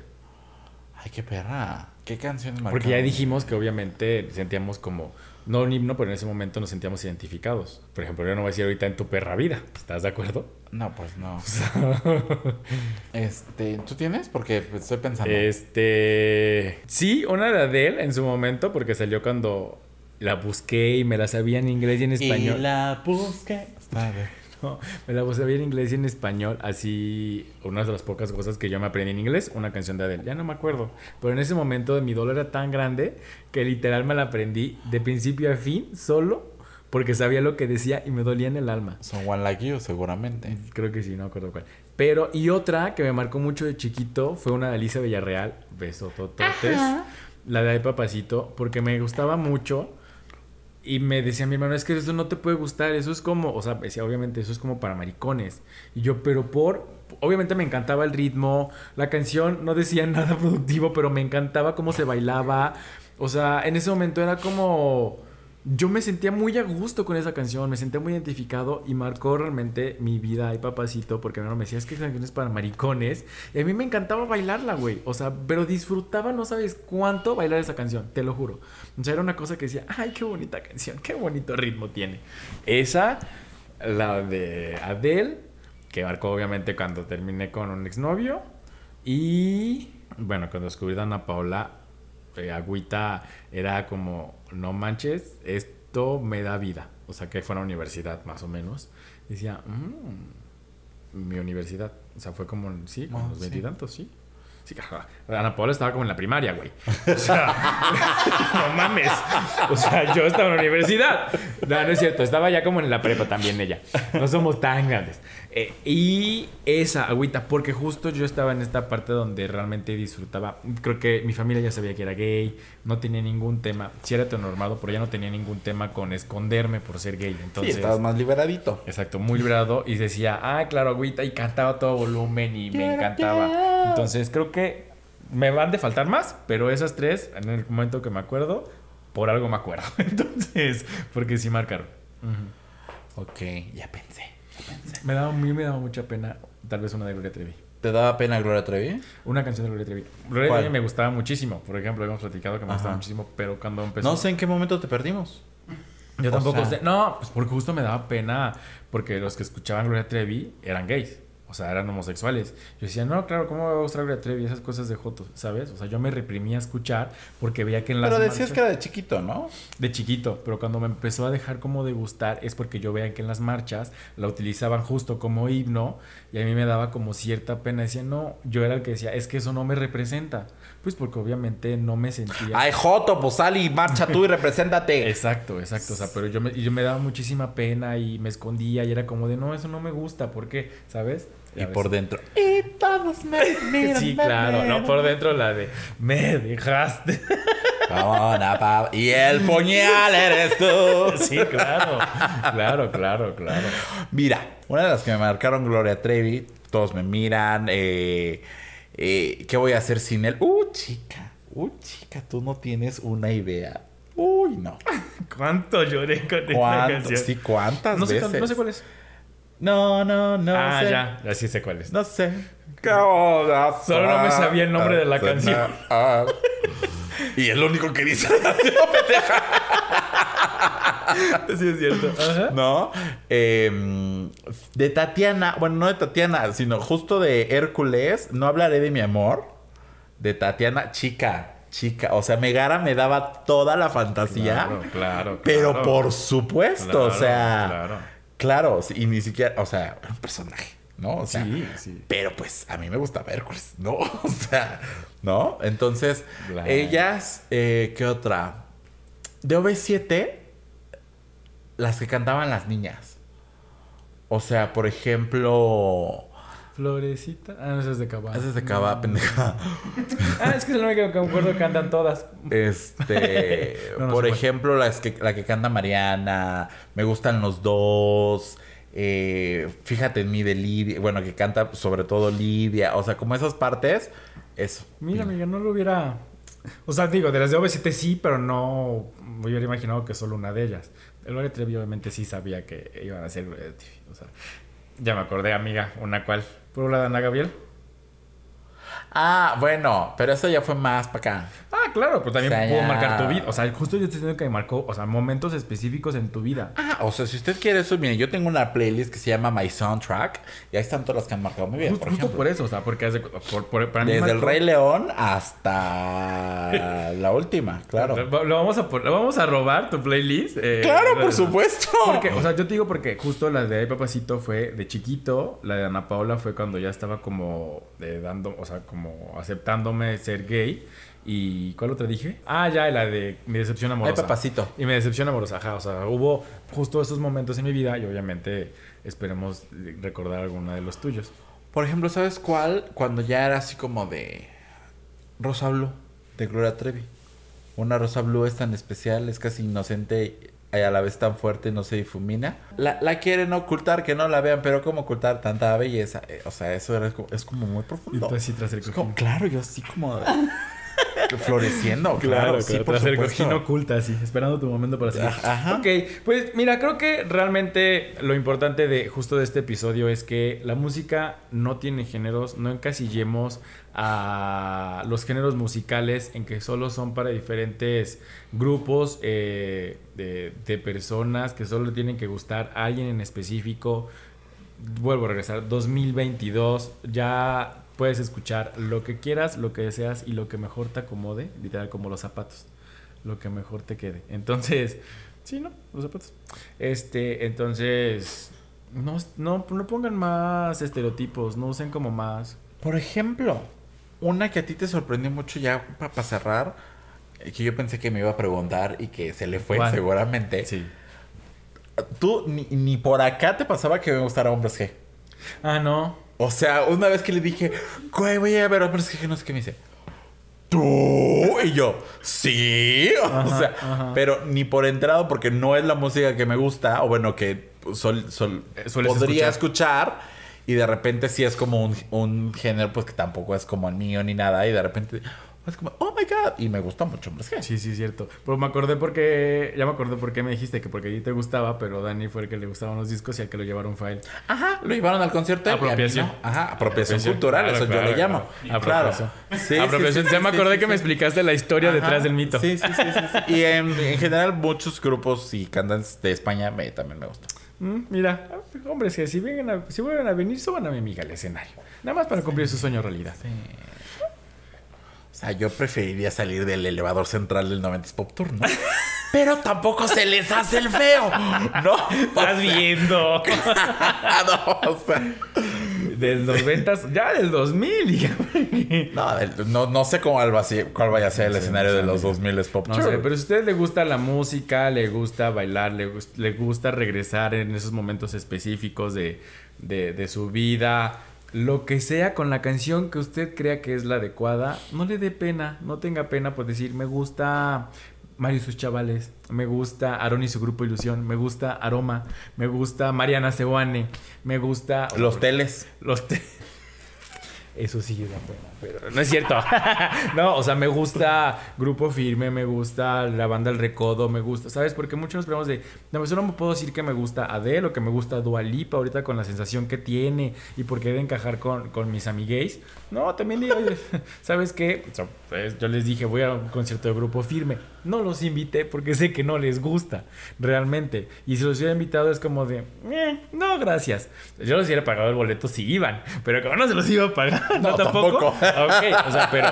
Ay, qué perra. ¿Qué canciones Porque ya marcaron? dijimos que obviamente sentíamos como, no un himno, pero en ese momento nos sentíamos identificados. Por ejemplo, yo no voy a decir ahorita en tu perra vida. ¿Estás de acuerdo? No, pues no. este, ¿tú tienes? Porque pues, estoy pensando. Este. Sí, una de Adele en su momento, porque salió cuando la busqué y me la sabía en inglés y en español. Y la busqué. A ver. No, me la sabía en inglés y en español. Así, una de las pocas cosas que yo me aprendí en inglés, una canción de Adele. Ya no me acuerdo. Pero en ese momento mi dolor era tan grande que literal me la aprendí de principio a fin, solo porque sabía lo que decía y me dolía en el alma. Son One Like You, seguramente. Creo que sí, no acuerdo cuál. Pero, y otra que me marcó mucho de chiquito fue una de Alicia Villarreal, beso tototes, la de Ay Papacito, porque me gustaba mucho. Y me decía mi hermano, es que eso no te puede gustar, eso es como, o sea, decía, obviamente, eso es como para maricones. Y yo, pero por, obviamente me encantaba el ritmo, la canción no decía nada productivo, pero me encantaba cómo se bailaba. O sea, en ese momento era como, yo me sentía muy a gusto con esa canción, me sentía muy identificado y marcó realmente mi vida y papacito, porque hermano me decía, es que esa canción es para maricones. Y a mí me encantaba bailarla, güey. O sea, pero disfrutaba, no sabes cuánto bailar esa canción, te lo juro. O sea, era una cosa que decía, ay, qué bonita canción, qué bonito ritmo tiene. Esa, la de Adele, que marcó obviamente cuando terminé con un exnovio. Y bueno, cuando descubrí a Ana Paula, eh, Agüita era como, no manches, esto me da vida. O sea, que fue a la universidad, más o menos. Decía, "Mm, mi universidad. O sea, fue como, sí, con Ah, los sí. veintitantos, sí. Sí. Ana Paula estaba como en la primaria, güey. O sea, no mames. O sea, yo estaba en la universidad. No, no es cierto. Estaba ya como en la prepa también ella. No somos tan grandes. Eh, y esa agüita, porque justo yo estaba en esta parte donde realmente disfrutaba. Creo que mi familia ya sabía que era gay. No tenía ningún tema. Sí era heteronormado, pero ya no tenía ningún tema con esconderme por ser gay. Entonces, sí, estabas más liberadito. Exacto, muy liberado. Y decía, ah, claro, agüita. Y cantaba a todo volumen y me encantaba. Entonces creo que me van de faltar más, pero esas tres, en el momento que me acuerdo, por algo me acuerdo. Entonces, porque sí marcaron. Ok, ya pensé, ya pensé. Me daba, a mí me daba mucha pena, tal vez una de Gloria Trevi. ¿Te daba pena Gloria Trevi? Una canción de Gloria Trevi. Gloria ¿Cuál? Trevi me gustaba muchísimo. Por ejemplo, hemos platicado que me gustaba muchísimo, pero cuando empezó... No sé en qué momento te perdimos. Yo O tampoco sea- sé. No, pues porque justo me daba pena porque los que escuchaban Gloria Trevi eran gays. O sea, eran homosexuales. Yo decía, no, claro, ¿cómo me va a gustar Gloria Trevi? Esas cosas de Jotos, ¿sabes? O sea, yo me reprimía a escuchar porque veía que en las Pero decías marchas- que era de chiquito, ¿no? de chiquito, pero cuando me empezó a dejar como de gustar es porque yo veía que en las marchas la utilizaban justo como himno y a mí me daba como cierta pena. Decía, no, yo era el que decía, es que eso no me representa. Pues porque obviamente no me sentía... Ay, Joto, pues sal y marcha tú y represéntate. Exacto, exacto. O sea, pero yo me, yo me daba muchísima pena y me escondía y era como de, no, eso no me gusta. ¿Por qué? ¿Sabes? Y por dentro. Y todos me miran. Sí, me claro. No, por dentro la de, me dejaste. Una Y el puñal eres tú. sí, claro. Claro, claro, claro. Mira, una de las que me marcaron Gloria Trevi, todos me miran, eh, eh, ¿qué voy a hacer sin él? Uh, chica, uh, chica, tú no tienes una idea. Uy, no. ¿Cuánto lloré con esta ¿Cuánto? canción? Sí, ¿cuántas no sé, veces? no sé cuál es. No, no, no ah, sé. ya, ya sí sé cuál es. No sé. Solo Solo no me sabía el nombre de la canción. y es lo único que dice la canción, pendeja. Sí, es cierto. Ajá. ¿No? Eh, de Tatiana, bueno, no de Tatiana, sino justo de Hércules, no hablaré de mi amor. De Tatiana, chica, chica. O sea, Megara me daba toda la fantasía. Claro, claro. Pero claro. por supuesto, o sea. claro. Claro, y ni siquiera, o sea, era un personaje, ¿no? O sea, Sí, sí. pero pues a mí me gustaba Hércules, ¿no? O sea, ¿no? Entonces, ellas, eh, ¿qué otra? De OV7, las que cantaban las niñas. O sea, por ejemplo. Florecita. Ah, no, esa es de Cabá. Esa es de Cava, pendeja. Ah, es que es lo único que me acuerdo que cantan todas. Este, No, no por ejemplo, las que, la que canta Mariana, me gustan los dos. eh, fíjate en mí de Lidia, bueno, que canta sobre todo Lidia, o sea, como esas partes, eso. Mira, amiga, no lo hubiera. O sea, digo, de las de OV7 sí, pero no me hubiera imaginado que solo una de ellas. El Trevi obviamente sí sabía que iban a ser Trevi. O sea, ya me acordé, amiga, una cual. ¿Por la de Ana Gabriel? Ah, bueno, pero eso ya fue más para acá. Ah, claro, pero también O sea, pudo ya- marcar tu vida. O sea, justo yo estoy diciendo que marcó, o sea, momentos específicos en tu vida. Ah, o sea, si usted quiere eso, miren, yo tengo una playlist que se llama My Soundtrack y ahí están todas las que han marcado mi vida. Justo, por justo ejemplo. por eso, o sea, porque hace- por, por- para mí Desde el Rey León hasta la última, claro. Lo, vamos a, lo vamos a robar tu playlist. eh, Claro, por supuesto. Porque, o sea, yo te digo porque justo la de Ay Papacito fue de chiquito, la de Ana Paula fue cuando ya estaba como eh, dando, o sea, como aceptándome ser gay. ¿Y cuál otra dije? Ah, ya, la de mi decepción Ay, amorosa. papacito. Y mi decepción amorosa, ajá. O sea, hubo justo esos momentos en mi vida y obviamente esperemos recordar alguna de los tuyos. Por ejemplo, ¿sabes cuál? Cuando ya era así como de Rosa Blue, de Gloria Trevi. Una Rosa Blue es tan especial, es casi inocente y a la vez tan fuerte, no se difumina. La, la quieren ocultar, que no la vean, pero ¿cómo ocultar tanta belleza? Eh, o sea, eso era es como muy Y profundo. tú así tras el Es como, claro, yo así como floreciendo. Claro, sí, por tras el supuesto. cojín oculta, sí, esperando tu momento para salir. Ajá. Ok, pues mira, creo que realmente lo importante de justo de este episodio es que la música no tiene géneros, no encasillemos a los géneros musicales en que solo son para diferentes grupos eh, de, de personas que solo tienen que gustar a alguien en específico. Vuelvo a regresar, 2022, ya puedes escuchar lo que quieras, lo que deseas y lo que mejor te acomode, literal como los zapatos, lo que mejor te quede. Entonces, sí, ¿no? Los zapatos. Este, entonces, no, no, no pongan más estereotipos, no usen como más... Por ejemplo, una que a ti te sorprendió mucho ya para cerrar, eh, que yo pensé que me iba a preguntar y que se le fue ¿Cuál? seguramente. Sí. Tú ni, ni por acá te pasaba que me gustara hombres G. Ah, no. O sea, una vez que le dije, güey, voy a ver hombres G, no sé qué me dice. ¿Tú? Y yo, sí. o sea, ajá. pero ni por entrado, porque no es la música que me gusta, o bueno, que sol, sol- Eh, podría escuchar. Y de repente sí es como un, un género pues que tampoco es como el mío ni nada. Y de repente es como, oh my god. Y me gusta mucho Hombres G. Sí, sí, cierto. Pero me acordé porque. Ya me acordé por qué me dijiste que porque a ti te gustaba, pero Dani fue el que le gustaban los discos y al que lo llevaron fue a él. Ajá, lo llevaron al concierto. y a mí no. Apropiación. Ajá, apropiación, Apropiación. cultural, Claro, eso claro, yo le llamo. claro. Apropiación. Sí, Apropiación. sí, sí, ya me sí, acordé sí, que me sí. explicaste la historia Ajá. detrás del mito. Sí, sí, sí, sí, sí. Y en, en general muchos grupos y cantantes de España me, también me gustan. Mm, mira, hombres que si, a, si vuelven a venir, suban a mi amiga al escenario. Nada más para cumplir su sueño realidad. O sea, yo preferiría salir del elevador central del 90s Pop Tour, ¿no? Pero tampoco se les hace el feo, ¿no? O Estás sea, viendo. no, o sea, Del 90, ya del 2000. ya. no, del- no, no sé cómo cuál vaya a ser el sé, escenario no de los amigo. 2000 Pop No sé, pero si a usted le gusta la música, le gusta bailar, le, gus- le gusta regresar en esos momentos específicos de, de- de su vida, lo que sea con la canción que usted crea que es la adecuada, no le dé pena, no tenga pena por decir, me gusta Mario y sus chavales, me gusta Aaron y su grupo Ilusión, me gusta Aroma, me gusta Mariana Seoane, me gusta... Los teles. Los te- Eso sí da pena, pero no es cierto. no, o sea, me gusta Grupo Firme, me gusta la banda El Recodo, me gusta, ¿sabes? Porque muchos nos preguntamos de, no, solo me puedo decir que me gusta Adele o que me gusta Dua Lipa ahorita con la sensación que tiene y porque debe encajar con, con mis amigues. No, también digo, ¿sabes qué? So, pues, yo les dije, voy a un concierto de Grupo Firme. No los invité porque sé que no les gusta, realmente. Y si los hubiera invitado es como de, "Eh, no, gracias. Yo les hubiera pagado el boleto si iban, pero como no se los iba a pagar, no, No, tampoco. tampoco. Ok, o sea, pero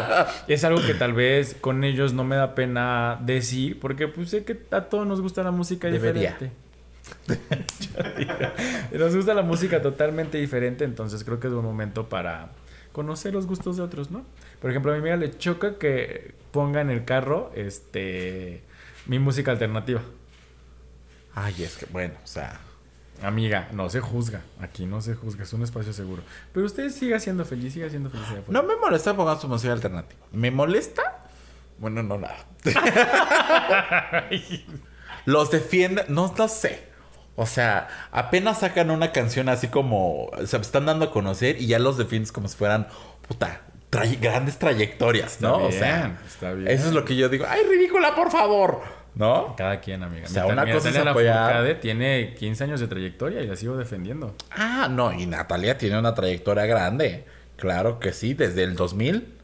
es algo que tal vez con ellos no me da pena decir, porque pues sé que a todos nos gusta la música Debería. diferente. nos gusta la música totalmente diferente, entonces creo que es un momento para conocer los gustos de otros, ¿no? Por ejemplo, a mi amiga le choca que ponga en el carro este mi música alternativa. Ay, es que, bueno, o sea. Amiga, no se juzga. Aquí no se juzga, es un espacio seguro. Pero usted siga siendo feliz, siga siendo feliz allá. No me molesta pongan su música alternativa. ¿Me molesta? Bueno, no nada. Los defienden, no lo sé. O sea, apenas sacan una canción así como se están dando a conocer y ya los defiendes como si fueran puta tray- grandes trayectorias, Está ¿no? bien, o sea, está bien. eso es lo que yo digo. ¡Ay, ridícula, por favor! ¿No? Cada quien, amiga. O sea, Mi- una mi cosa es apoyar- tiene 15 años de trayectoria y la sigo defendiendo. Ah, no, y Natalia tiene una trayectoria grande. Claro que sí, desde el 2000,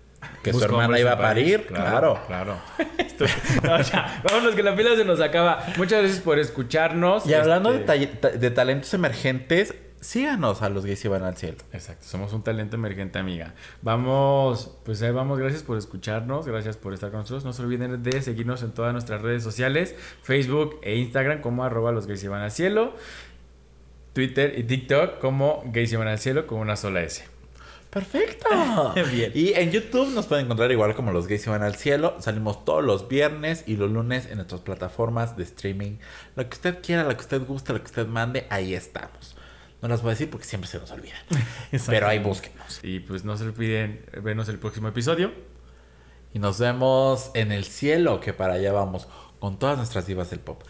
que su hermana iba a París. parir, claro. Claro. Esto- no, ya, vámonos que la pila se nos acaba. Muchas gracias por escucharnos. Y hablando Este, de, de talentos emergentes, síganos a los gays y van al cielo. Exacto, somos un talento emergente, amiga. Vamos, pues ahí vamos, gracias por escucharnos, gracias por estar con nosotros. No se olviden de seguirnos en todas nuestras redes sociales, Facebook e Instagram como arroba los gays y van al cielo, Twitter y TikTok como gays y van al cielo con una sola S. Perfecto. Bien. Y en YouTube nos pueden encontrar igual como los gays y van al cielo. Salimos todos los viernes y los lunes en nuestras plataformas de streaming. Lo que usted quiera, lo que usted guste, lo que usted mande, ahí estamos. No las voy a decir porque siempre se nos olvida. Pero ahí búsquenos. Y pues no se olviden vernos el próximo episodio. Y nos vemos en el cielo, que para allá vamos con todas nuestras divas del pop.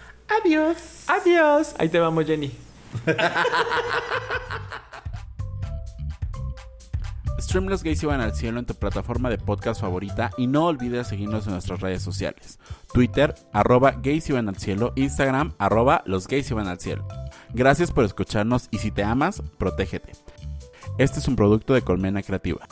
Adiós. Adiós. Ahí te vamos, Jenny. Stream Los Gays Iban al Cielo en tu plataforma de podcast favorita y no olvides seguirnos en nuestras redes sociales. Twitter, arroba gays iban al cielo, Instagram, arroba los gays iban al cielo. Gracias por escucharnos y si te amas, protégete. Este es un producto de Colmena Creativa.